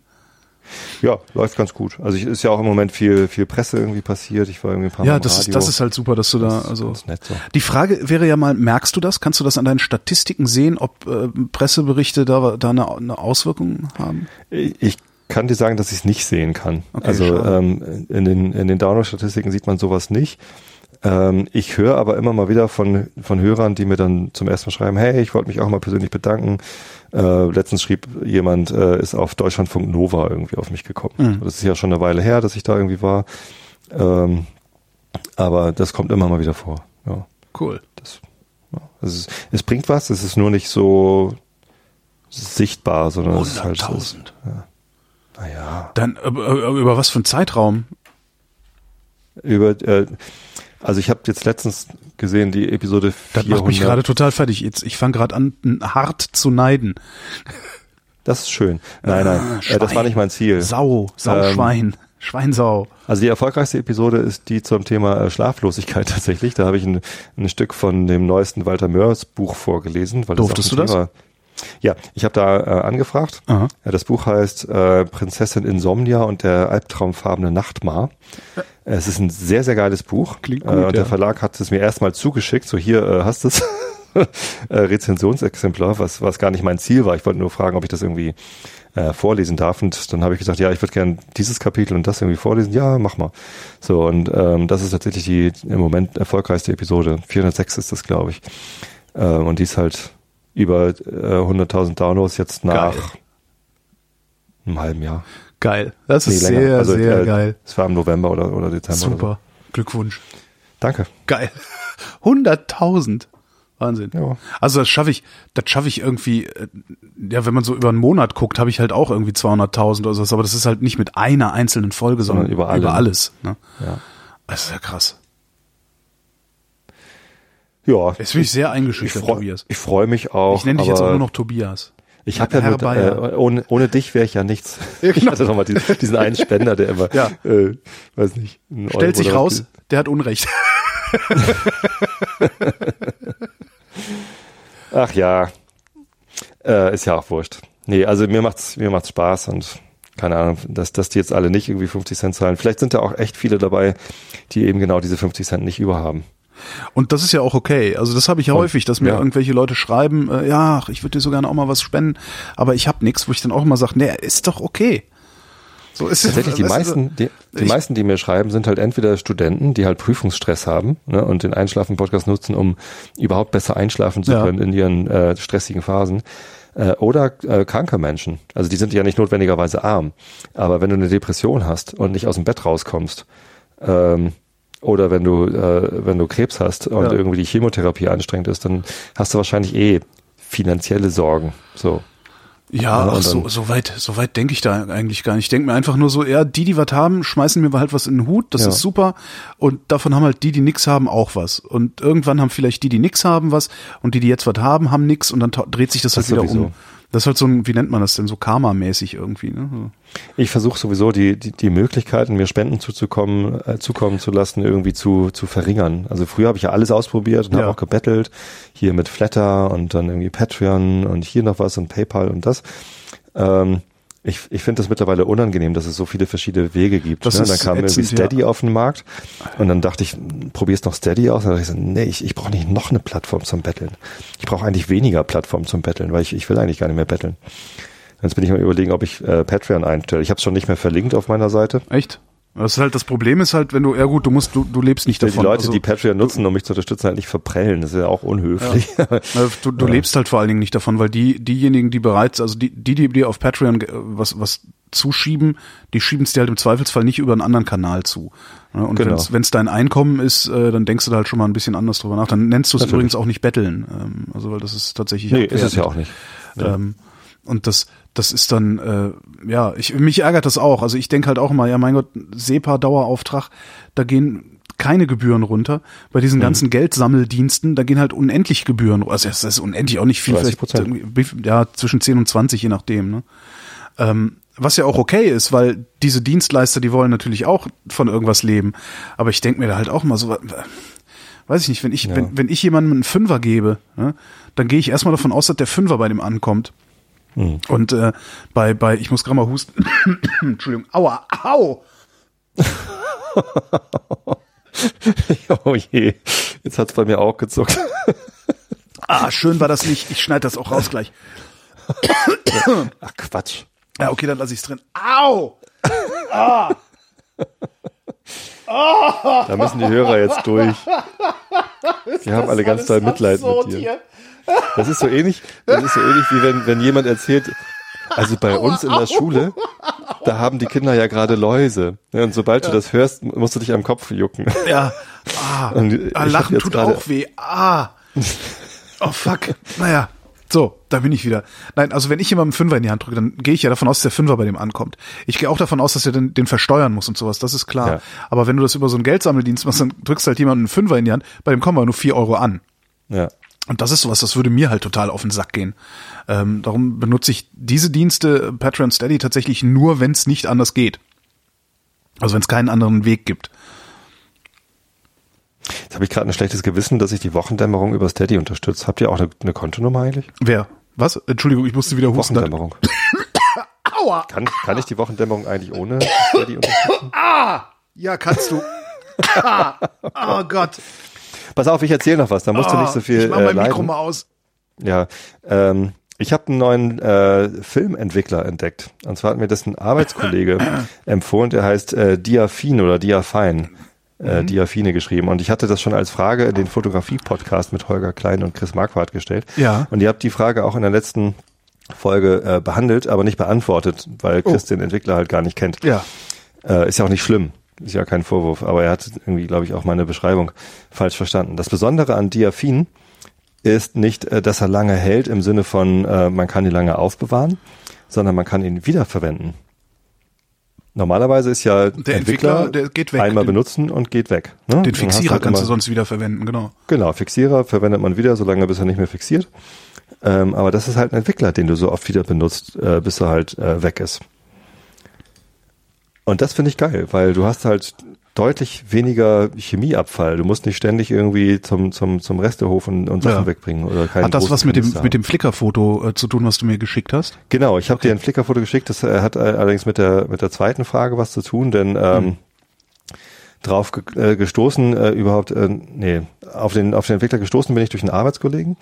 Ja, läuft ganz gut. Also ich, ist ja auch im Moment viel, viel Presse irgendwie passiert. Ich war irgendwie ein paar ja, Mal Ja, das ist, das ist halt super, dass du da, also. Nett, so. Die Frage wäre ja mal, merkst du das? Kannst du das an deinen Statistiken sehen, ob äh, Presseberichte da, da eine, eine Auswirkung haben? Ich kann dir sagen, dass ich es nicht sehen kann. Okay, also ähm, in den, in den Download-Statistiken sieht man sowas nicht. Ähm, ich höre aber immer mal wieder von, von Hörern, die mir dann zum ersten Mal schreiben, hey, ich wollte mich auch mal persönlich bedanken. Äh, letztens schrieb jemand, äh, ist auf Deutschlandfunk Nova irgendwie auf mich gekommen. Mhm. Das ist ja schon eine Weile her, dass ich da irgendwie war. Ähm, aber das kommt immer mal wieder vor. Ja. Cool. Das, ja. Es, ist, es bringt was, es ist nur nicht so sichtbar, sondern es ist halt so. Ja. Naja. Dann äh, über was für einen Zeitraum? Über äh, also ich habe jetzt letztens gesehen, die Episode 400. Das macht mich gerade total fertig. Jetzt, ich fange gerade an, hart zu neiden. Das ist schön. Nein, nein, ah, äh, das war nicht mein Ziel. Sau, Sau, ähm, Schwein. Schweinsau. Also die erfolgreichste Episode ist die zum Thema äh, Schlaflosigkeit tatsächlich. Da habe ich ein, ein Stück von dem neuesten Walter Mörs Buch vorgelesen. Weil Durftest das du das? Ja, ich habe da äh, angefragt. Aha. Ja, das Buch heißt äh, Prinzessin Insomnia und der albtraumfarbene Nachtmar. Ja. Es ist ein sehr, sehr geiles Buch. Klingt gut, äh, und der Verlag hat es mir erstmal zugeschickt. So, hier äh, hast du es. äh, Rezensionsexemplar, was, was gar nicht mein Ziel war. Ich wollte nur fragen, ob ich das irgendwie äh, vorlesen darf. Und dann habe ich gesagt, ja, ich würde gerne dieses Kapitel und das irgendwie vorlesen. Ja, mach mal. So, und ähm, das ist tatsächlich die im Moment erfolgreichste Episode. 406 ist das, glaube ich. Äh, und die ist halt über äh, 100.000 Downloads jetzt nach Geil. einem halben Jahr. Geil. Das ist nee, sehr, also, sehr äh, geil. Es war im November oder, oder Dezember. Super. So. Glückwunsch. Danke. Geil. 100.000. Wahnsinn. Ja. Also das schaffe ich, das schaffe ich irgendwie, äh, ja, wenn man so über einen Monat guckt, habe ich halt auch irgendwie 200.000 oder so, aber das ist halt nicht mit einer einzelnen Folge, sondern, sondern über, alle. über alles. Ne? Ja. Das ist ja krass. Ja. Jetzt bin ich sehr eingeschüchtert, ich freu, Tobias. Ich freue mich auch. Ich nenne dich jetzt auch nur noch Tobias. Ich habe ja, nur, äh, ohne, ohne dich wäre ich ja nichts. Ja, genau. Ich hatte nochmal diesen, diesen einen Spender, der immer, ja. äh, weiß nicht. Stellt sich raus, der hat Unrecht. Ach ja, äh, ist ja auch wurscht. Nee, also mir macht's, mir macht's Spaß und keine Ahnung, dass, dass die jetzt alle nicht irgendwie 50 Cent zahlen. Vielleicht sind da auch echt viele dabei, die eben genau diese 50 Cent nicht überhaben. Und das ist ja auch okay. Also das habe ich ja häufig, dass mir ja. irgendwelche Leute schreiben, äh, ja, ich würde dir so gerne auch mal was spenden, aber ich habe nichts, wo ich dann auch immer sage, nee, ist doch okay. So ist Tatsächlich, die meisten, die, die meisten, die mir schreiben, sind halt entweder Studenten, die halt Prüfungsstress haben ne, und den Einschlafen-Podcast nutzen, um überhaupt besser einschlafen zu können ja. in ihren äh, stressigen Phasen äh, oder äh, kranke Menschen. Also die sind ja nicht notwendigerweise arm. Aber wenn du eine Depression hast und nicht aus dem Bett rauskommst, ähm, oder wenn du, äh, wenn du Krebs hast und ja. irgendwie die Chemotherapie anstrengend ist, dann hast du wahrscheinlich eh finanzielle Sorgen. So. Ja, ach, so, so weit, so weit denke ich da eigentlich gar nicht. Ich denke mir einfach nur so, ja, die, die was haben, schmeißen mir halt was in den Hut, das ja. ist super. Und davon haben halt die, die nix haben, auch was. Und irgendwann haben vielleicht die, die nix haben, was, und die, die jetzt was haben, haben nix, und dann dreht sich das, das halt wieder sowieso. um. Das ist halt so ein, wie nennt man das denn, so Karma-mäßig irgendwie. Ne? Ich versuche sowieso die, die, die Möglichkeiten, mir Spenden zuzukommen, äh, zukommen zu lassen, irgendwie zu, zu verringern. Also früher habe ich ja alles ausprobiert und ja. habe auch gebettelt, hier mit Flatter und dann irgendwie Patreon und hier noch was und PayPal und das. Ähm, ich, ich finde das mittlerweile unangenehm, dass es so viele verschiedene Wege gibt. Das ne? Dann kam ätzend, irgendwie Steady ja. auf den Markt und dann dachte ich, probier's noch Steady aus. Und dann dachte ich so, nee, ich, ich brauche nicht noch eine Plattform zum Betteln. Ich brauche eigentlich weniger Plattformen zum Betteln, weil ich, ich will eigentlich gar nicht mehr betteln. Jetzt bin ich mal überlegen, ob ich äh, Patreon einstelle. Ich habe es schon nicht mehr verlinkt auf meiner Seite. Echt? Das ist halt das Problem ist halt, wenn du, ja gut, du musst, du, du lebst nicht davon. Die Leute, also, die Patreon nutzen, um mich zu unterstützen, halt nicht verprellen. Das ist ja auch unhöflich. Ja. Du, du ja. lebst halt vor allen Dingen nicht davon, weil die, diejenigen, die bereits, also die, die, die dir auf Patreon was, was zuschieben, die schieben es dir halt im Zweifelsfall nicht über einen anderen Kanal zu. Und genau. wenn es dein Einkommen ist, äh, dann denkst du da halt schon mal ein bisschen anders drüber nach. Dann nennst du es übrigens auch nicht betteln. Ähm, also weil das ist tatsächlich. Nee, ist es ja auch nicht. Ja. Ähm, und das, das ist dann, äh, ja, ich, mich ärgert das auch. Also ich denke halt auch immer, ja, mein Gott, SEPA-Dauerauftrag, da gehen keine Gebühren runter. Bei diesen mhm. ganzen Geldsammeldiensten, da gehen halt unendlich Gebühren runter. Also das ist unendlich auch nicht viel, vielleicht, ja, zwischen 10 und 20, je nachdem. Ne? Ähm, was ja auch okay ist, weil diese Dienstleister, die wollen natürlich auch von irgendwas leben. Aber ich denke mir da halt auch mal so, weiß ich nicht, wenn ich, ja. wenn, wenn ich jemandem einen Fünfer gebe, ne, dann gehe ich erstmal davon aus, dass der Fünfer bei dem ankommt. Mhm. Und äh, bei, bei, ich muss gerade mal husten. Entschuldigung, aua, au! oh je, jetzt hat's bei mir auch gezuckt. ah, schön war das nicht. Ich schneide das auch raus gleich. Ach Quatsch. Ja, okay, dann lasse ich's drin. Au! Ah! Da müssen die Hörer jetzt durch. Die haben alle ganz doll Mitleid mit dir. Hier. Das ist so ähnlich, das ist so ähnlich wie wenn, wenn jemand erzählt, also bei uns in der Schule, da haben die Kinder ja gerade Läuse. Und sobald du das hörst, musst du dich am Kopf jucken. Ja. Ah, ah Lachen tut auch weh. Ah. Oh fuck. Naja. So, da bin ich wieder. Nein, also wenn ich jemandem Fünfer in die Hand drücke, dann gehe ich ja davon aus, dass der Fünfer bei dem ankommt. Ich gehe auch davon aus, dass er den, den versteuern muss und sowas, das ist klar. Ja. Aber wenn du das über so einen Geldsammeldienst machst, dann drückst halt jemanden einen Fünfer in die Hand, bei dem kommen aber nur vier Euro an. Ja. Und das ist sowas, das würde mir halt total auf den Sack gehen. Ähm, darum benutze ich diese Dienste Patreon Steady tatsächlich nur, wenn es nicht anders geht. Also wenn es keinen anderen Weg gibt. Jetzt habe ich gerade ein schlechtes Gewissen, dass ich die Wochendämmerung über Steady unterstütze. Habt ihr auch eine, eine Kontonummer eigentlich? Wer? Was? Entschuldigung, ich musste wieder husten. Wochendämmerung. Aua! Kann, kann ich die Wochendämmerung eigentlich ohne Steady unterstützen? ah! Ja, kannst du. ah, oh Gott. Pass auf, ich erzähle noch was, da musst oh, du nicht so viel ich mach mein äh, Mikro mal aus. Ja, ähm, ich habe einen neuen äh, Filmentwickler entdeckt. Und zwar hat mir das ein Arbeitskollege empfohlen, der heißt äh, Diafine oder Diafine. Äh, mhm. Diafine geschrieben. Und ich hatte das schon als Frage in den Fotografie-Podcast mit Holger Klein und Chris Marquardt gestellt. Ja. Und ihr habt die Frage auch in der letzten Folge äh, behandelt, aber nicht beantwortet, weil Chris oh. den Entwickler halt gar nicht kennt. Ja. Äh, ist ja auch nicht schlimm. Ist ja kein Vorwurf, aber er hat irgendwie, glaube ich, auch meine Beschreibung falsch verstanden. Das Besondere an Diaphin ist nicht, äh, dass er lange hält im Sinne von, äh, man kann ihn lange aufbewahren, sondern man kann ihn wiederverwenden. Normalerweise ist ja der Entwickler, Entwickler der geht weg. einmal benutzen und geht weg. Ne? Den Fixierer halt kannst du sonst wieder verwenden, genau. Genau, Fixierer verwendet man wieder, solange bis er nicht mehr fixiert. Ähm, aber das ist halt ein Entwickler, den du so oft wieder benutzt, äh, bis er halt äh, weg ist. Und das finde ich geil, weil du hast halt deutlich weniger Chemieabfall. Du musst nicht ständig irgendwie zum, zum, zum Restehof und, und Sachen ja. wegbringen. Oder hat das was mit dem, mit dem Flickerfoto äh, zu tun, was du mir geschickt hast? Genau, ich habe okay. dir ein Flickerfoto geschickt. Das äh, hat äh, allerdings mit der, mit der zweiten Frage was zu tun, denn ähm, hm. drauf ge äh, gestoßen, äh, überhaupt, äh, nee, auf den, auf den Entwickler gestoßen bin ich durch einen Arbeitskollegen.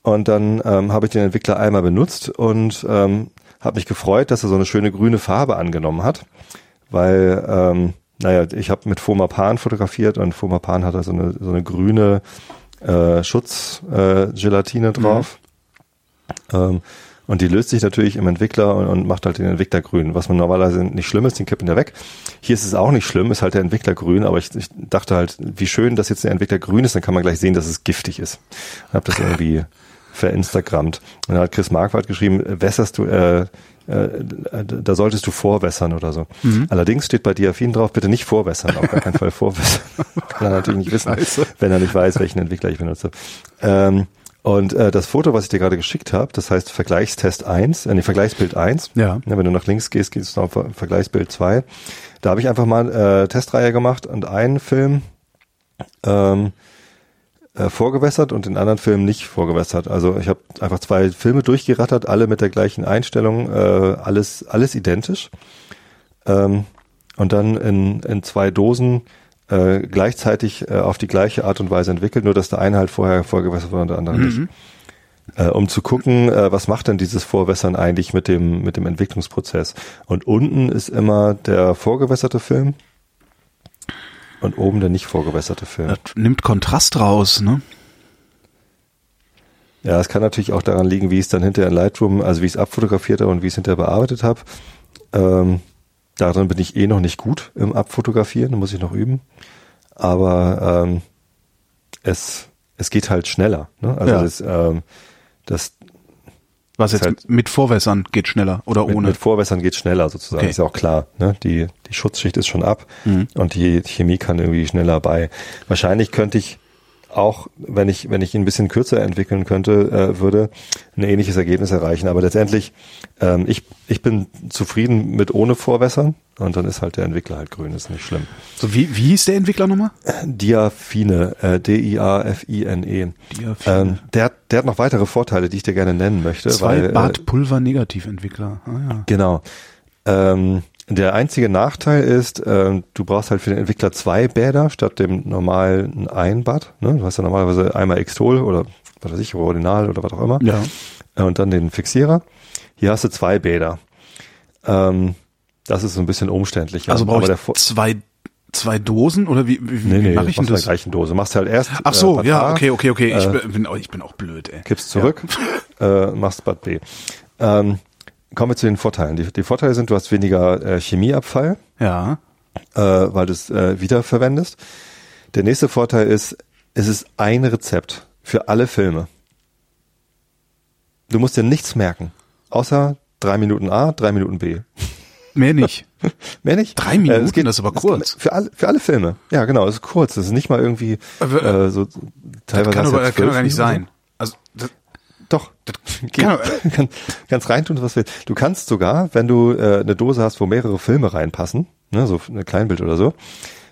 Und dann ähm, habe ich den Entwickler einmal benutzt und ähm, habe mich gefreut, dass er so eine schöne grüne Farbe angenommen hat weil, ähm, naja, ich habe mit Fomapan fotografiert und Fomapan hat da so eine, so eine grüne äh, Schutzgelatine äh, drauf. Mhm. Ähm, und die löst sich natürlich im Entwickler und, und, macht halt den Entwickler grün, was man normalerweise nicht schlimm ist, den kippen ja weg. Hier ist es auch nicht schlimm, ist halt der Entwickler grün, aber ich, ich dachte halt, wie schön, dass jetzt der Entwickler grün ist, dann kann man gleich sehen, dass es giftig ist. Ich habe das irgendwie verinstagrammt. Und dann hat Chris Marquardt geschrieben, wässerst du, äh, äh, da solltest du vorwässern oder so. Mhm. Allerdings steht bei Diafin drauf, bitte nicht vorwässern, auf gar keinen Fall vorwässern. Kann er natürlich nicht wissen, Scheiße. wenn er nicht weiß, welchen Entwickler ich benutze. Ähm, und äh, das Foto, was ich dir gerade geschickt habe, das heißt Vergleichstest 1, äh, nee, Vergleichsbild 1. Ja. ja. Wenn du nach links gehst, gehst du auf Vergleichsbild 2. Da habe ich einfach mal äh, Testreihe gemacht und einen Film ähm, äh, vorgewässert und den anderen Film nicht vorgewässert. Also ich habe einfach zwei Filme durchgerattert, alle mit der gleichen Einstellung, äh, alles, alles identisch. Ähm, und dann in, in zwei Dosen äh, gleichzeitig äh, auf die gleiche Art und Weise entwickelt, nur dass der eine halt vorher vorgewässert wurde und der andere mhm. nicht. Äh, um zu gucken, äh, was macht denn dieses Vorwässern eigentlich mit dem, mit dem Entwicklungsprozess. Und unten ist immer der vorgewässerte Film und oben der nicht vorgewässerte Film. Das nimmt Kontrast raus, ne? Ja, es kann natürlich auch daran liegen, wie ich es dann hinterher in Lightroom, also wie ich es abfotografiert habe und wie ich es hinterher bearbeitet habe. Ähm, daran bin ich eh noch nicht gut im Abfotografieren, da muss ich noch üben. Aber ähm, es, es geht halt schneller. Ne? Also ja. das, ähm, das was jetzt halt mit Vorwässern geht schneller oder mit, ohne? Mit Vorwässern geht schneller sozusagen, okay. ist ja auch klar. Ne? Die, die Schutzschicht ist schon ab mhm. und die Chemie kann irgendwie schneller bei. Wahrscheinlich könnte ich auch, wenn ich, wenn ich ihn ein bisschen kürzer entwickeln könnte, äh, würde ein ähnliches Ergebnis erreichen. Aber letztendlich, ähm, ich, ich bin zufrieden mit ohne Vorwässern und dann ist halt der Entwickler halt grün, ist nicht schlimm. So, wie, wie hieß der Entwickler nochmal? Diafine, äh, D-I-A-F-I-N-E. Diafine. Ähm, der, hat, der hat noch weitere Vorteile, die ich dir gerne nennen möchte. Zwei weil, Bad Pulver Negativentwickler. Ah, ja. Genau. Ähm, der einzige Nachteil ist, äh, du brauchst halt für den Entwickler zwei Bäder statt dem normalen ein Bad. Ne? Du hast ja normalerweise einmal Xtol oder was weiß ich, Ordinal oder was auch immer. Ja. Äh, und dann den Fixierer. Hier hast du zwei Bäder. Ähm, das ist so ein bisschen umständlicher. Also brauche ich zwei zwei Dosen oder wie, wie, nee, wie nee, mache ich denn das? der gleichen Dose. Machst halt erst. Ach so, äh, ja, okay, okay, okay. Ich äh, bin, ich bin auch blöd, ey. Kippst zurück, ja. äh, machst Bad B. Ähm, kommen wir zu den Vorteilen. Die, die Vorteile sind, du hast weniger äh, Chemieabfall, Ja. äh, weil du es äh, wiederverwendest. Der nächste Vorteil ist, es ist ein Rezept für alle Filme. Du musst dir nichts merken, außer drei Minuten A, drei Minuten B. Mehr nicht. Mehr nicht? Drei Minuten, Äh, es geht, das ist aber kurz. Für alle, für alle Filme. Ja, genau, es ist kurz. Es ist nicht mal irgendwie Aber, äh, so teilweise. Das kann aber, kann doch gar nicht sein. Also, das. Doch. kann Kann, kannst reintun, was du willst. Du kannst sogar, wenn du äh, eine Dose hast, wo mehrere Filme reinpassen, ne, so ein Kleinbild oder so,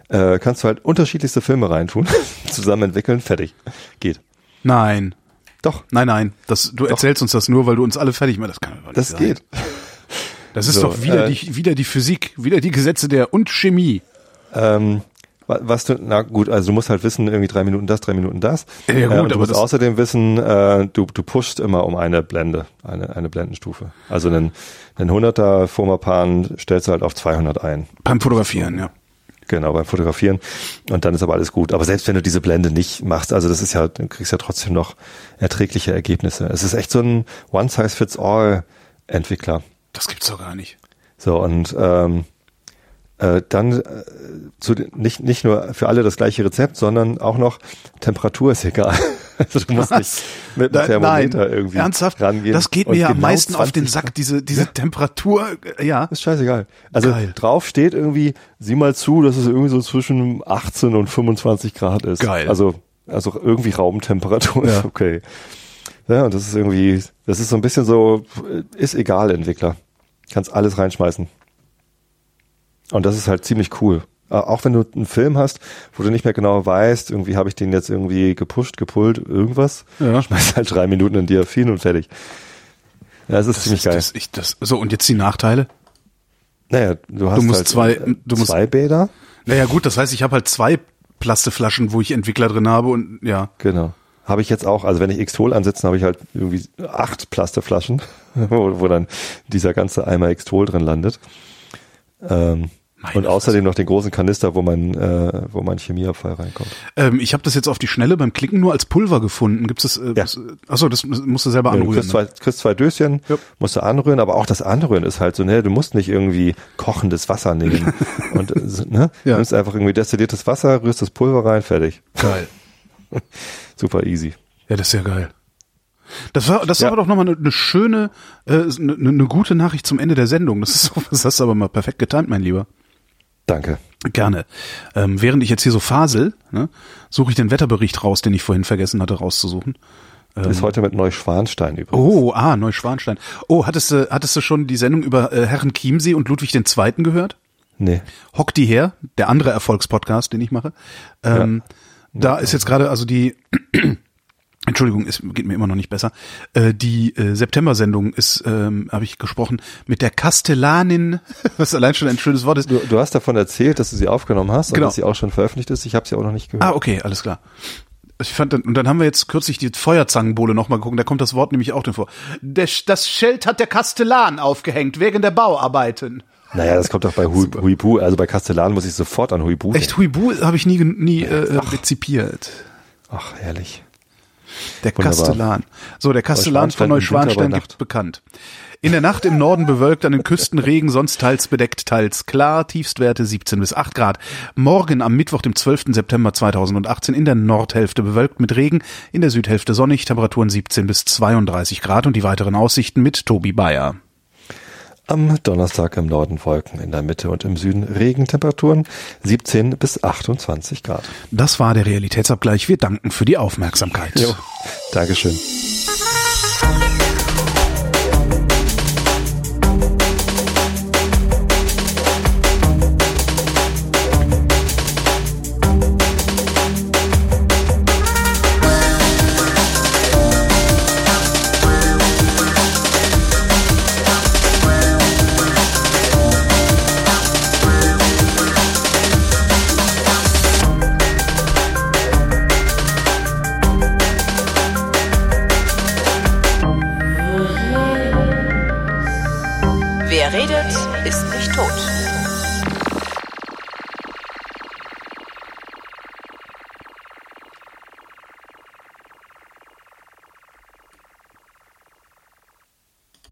äh, kannst du halt unterschiedlichste Filme reintun, zusammen entwickeln, fertig. Geht. nein. Doch, Nein, nein. Das, du erzählst uns das nur, weil du uns alle fertig machst. Das kann doch nicht das sein. geht. Das ist So, doch wieder, äh, die, wieder die Physik, wieder die Gesetze der und Chemie. Ähm, was du, na gut, also du musst halt wissen, irgendwie drei Minuten das, drei Minuten das. Ja, gut, äh, du aber musst außerdem wissen, äh, du, du pushst immer um eine Blende, eine, eine Blendenstufe. Also einen, einen 100er Fomapan stellst du halt auf 200 ein. Beim Fotografieren, ja. Genau, beim Fotografieren. Und dann ist aber alles gut. Aber selbst wenn du diese Blende nicht machst, also das ist ja, du kriegst ja trotzdem noch erträgliche Ergebnisse. Es ist echt so ein One-Size-Fits-All-Entwickler. Das gibt's doch gar nicht. So, und ähm, äh, dann äh, zu, nicht, nicht nur für alle das gleiche Rezept, sondern auch noch Temperatur ist egal. Also du musst nicht mit Da- Thermometer irgendwie ernsthaft? rangehen. Das geht mir ja am genau meisten auf den 20 Sack, diese, diese Temperatur, äh, ja. ist scheißegal. Also Geil. drauf steht irgendwie, sieh mal zu, dass es irgendwie so zwischen 18 und 25 Grad ist. Geil. Also, also irgendwie Raumtemperatur Ja. ist okay. Ja, und das ist irgendwie, das ist so ein bisschen so, ist egal, Entwickler. Kannst alles reinschmeißen. Und das ist halt ziemlich cool. Auch wenn du einen Film hast, wo du nicht mehr genau weißt, irgendwie habe ich den jetzt irgendwie gepusht, gepult, irgendwas, Ja. schmeiß halt drei Minuten in Diafin und fertig. Ja, das ist Das ziemlich ist, geil. das, ich, das, so, und jetzt die Nachteile? Naja, du hast musst halt zwei- äh, du musst- zwei Bäder. Naja, gut, das heißt, ich habe halt zwei Plasteflaschen, wo ich Entwickler drin habe und ja. Genau. Habe ich jetzt auch, also wenn ich Xtol ansetze, habe ich halt irgendwie acht Plasteflaschen, wo, wo dann dieser ganze Eimer Xtol drin landet. Ähm, Meine und außerdem noch den großen Kanister, wo mein, äh, wo mein Chemieabfall reinkommt. Ähm, ich habe das jetzt auf die Schnelle beim Klicken nur als Pulver gefunden. Gibt es? Äh, Ja. was- Achso, das musst du selber Ja, du anrühren. kriegst zwei, ne? kriegst zwei Döschen, Ja. musst du anrühren, aber auch das Anrühren ist halt so, ne, du musst nicht irgendwie kochendes Wasser nehmen. und, äh, ne, Ja. du nimmst einfach irgendwie destilliertes Wasser, rührst das Pulver rein, fertig. Geil. Super easy. Ja, das ist ja geil. Das war, das Ja. war doch nochmal eine, eine schöne, äh, eine, eine gute Nachricht zum Ende der Sendung. Das ist so, das hast du aber mal perfekt getimt, mein Lieber. Danke. Gerne. Ähm, während ich jetzt hier so fasel, ne, suche ich den Wetterbericht raus, den ich vorhin vergessen hatte rauszusuchen. Ist heute mit Neuschwanstein übrigens. Oh, ah, Neuschwanstein. Oh, hattest du, hattest du schon die Sendung über äh, Herren Chiemsee und Ludwig II. gehört? Nee. Hock die her, der andere Erfolgspodcast, den ich mache. Ähm, Da ist jetzt gerade, also die, Entschuldigung, es geht mir immer noch nicht besser. Äh, die äh, September-Sendung ist, ähm, habe ich gesprochen, mit der Kastellanin, was allein schon ein schönes Wort ist. Du, du hast davon erzählt, dass du sie aufgenommen hast Genau. und dass sie auch schon veröffentlicht ist. Ich habe sie auch noch nicht gehört. Ah, okay, alles klar. Ich fand dann, und dann haben wir jetzt kürzlich die Feuerzangenbowle nochmal geguckt, da kommt das Wort nämlich auch drin vor. Der, das Schild hat der Kastellan aufgehängt, wegen der Bauarbeiten. Naja, das kommt doch bei Hui, Huibu. Also bei Kastellan muss ich sofort an Huibu denken. Echt, Huibu habe ich nie, nie äh, rezipiert. Ach, herrlich. Der Wunderbar. Kastellan. So, der Kastellan von Neuschwanstein gibt bekannt. In der Nacht im Norden bewölkt, an den Küsten Regen, sonst teils bedeckt, teils klar, Tiefstwerte 17 bis 8 Grad. Morgen am Mittwoch, dem 12. September 2018 in der Nordhälfte bewölkt mit Regen, in der Südhälfte sonnig, Temperaturen 17 bis 32 Grad und die weiteren Aussichten mit Tobi Bayer. Am Donnerstag im Norden Wolken, in der Mitte und im Süden Regentemperaturen 17 bis 28 Grad. Das war der Realitätsabgleich. Wir danken für die Aufmerksamkeit. Jo. Dankeschön.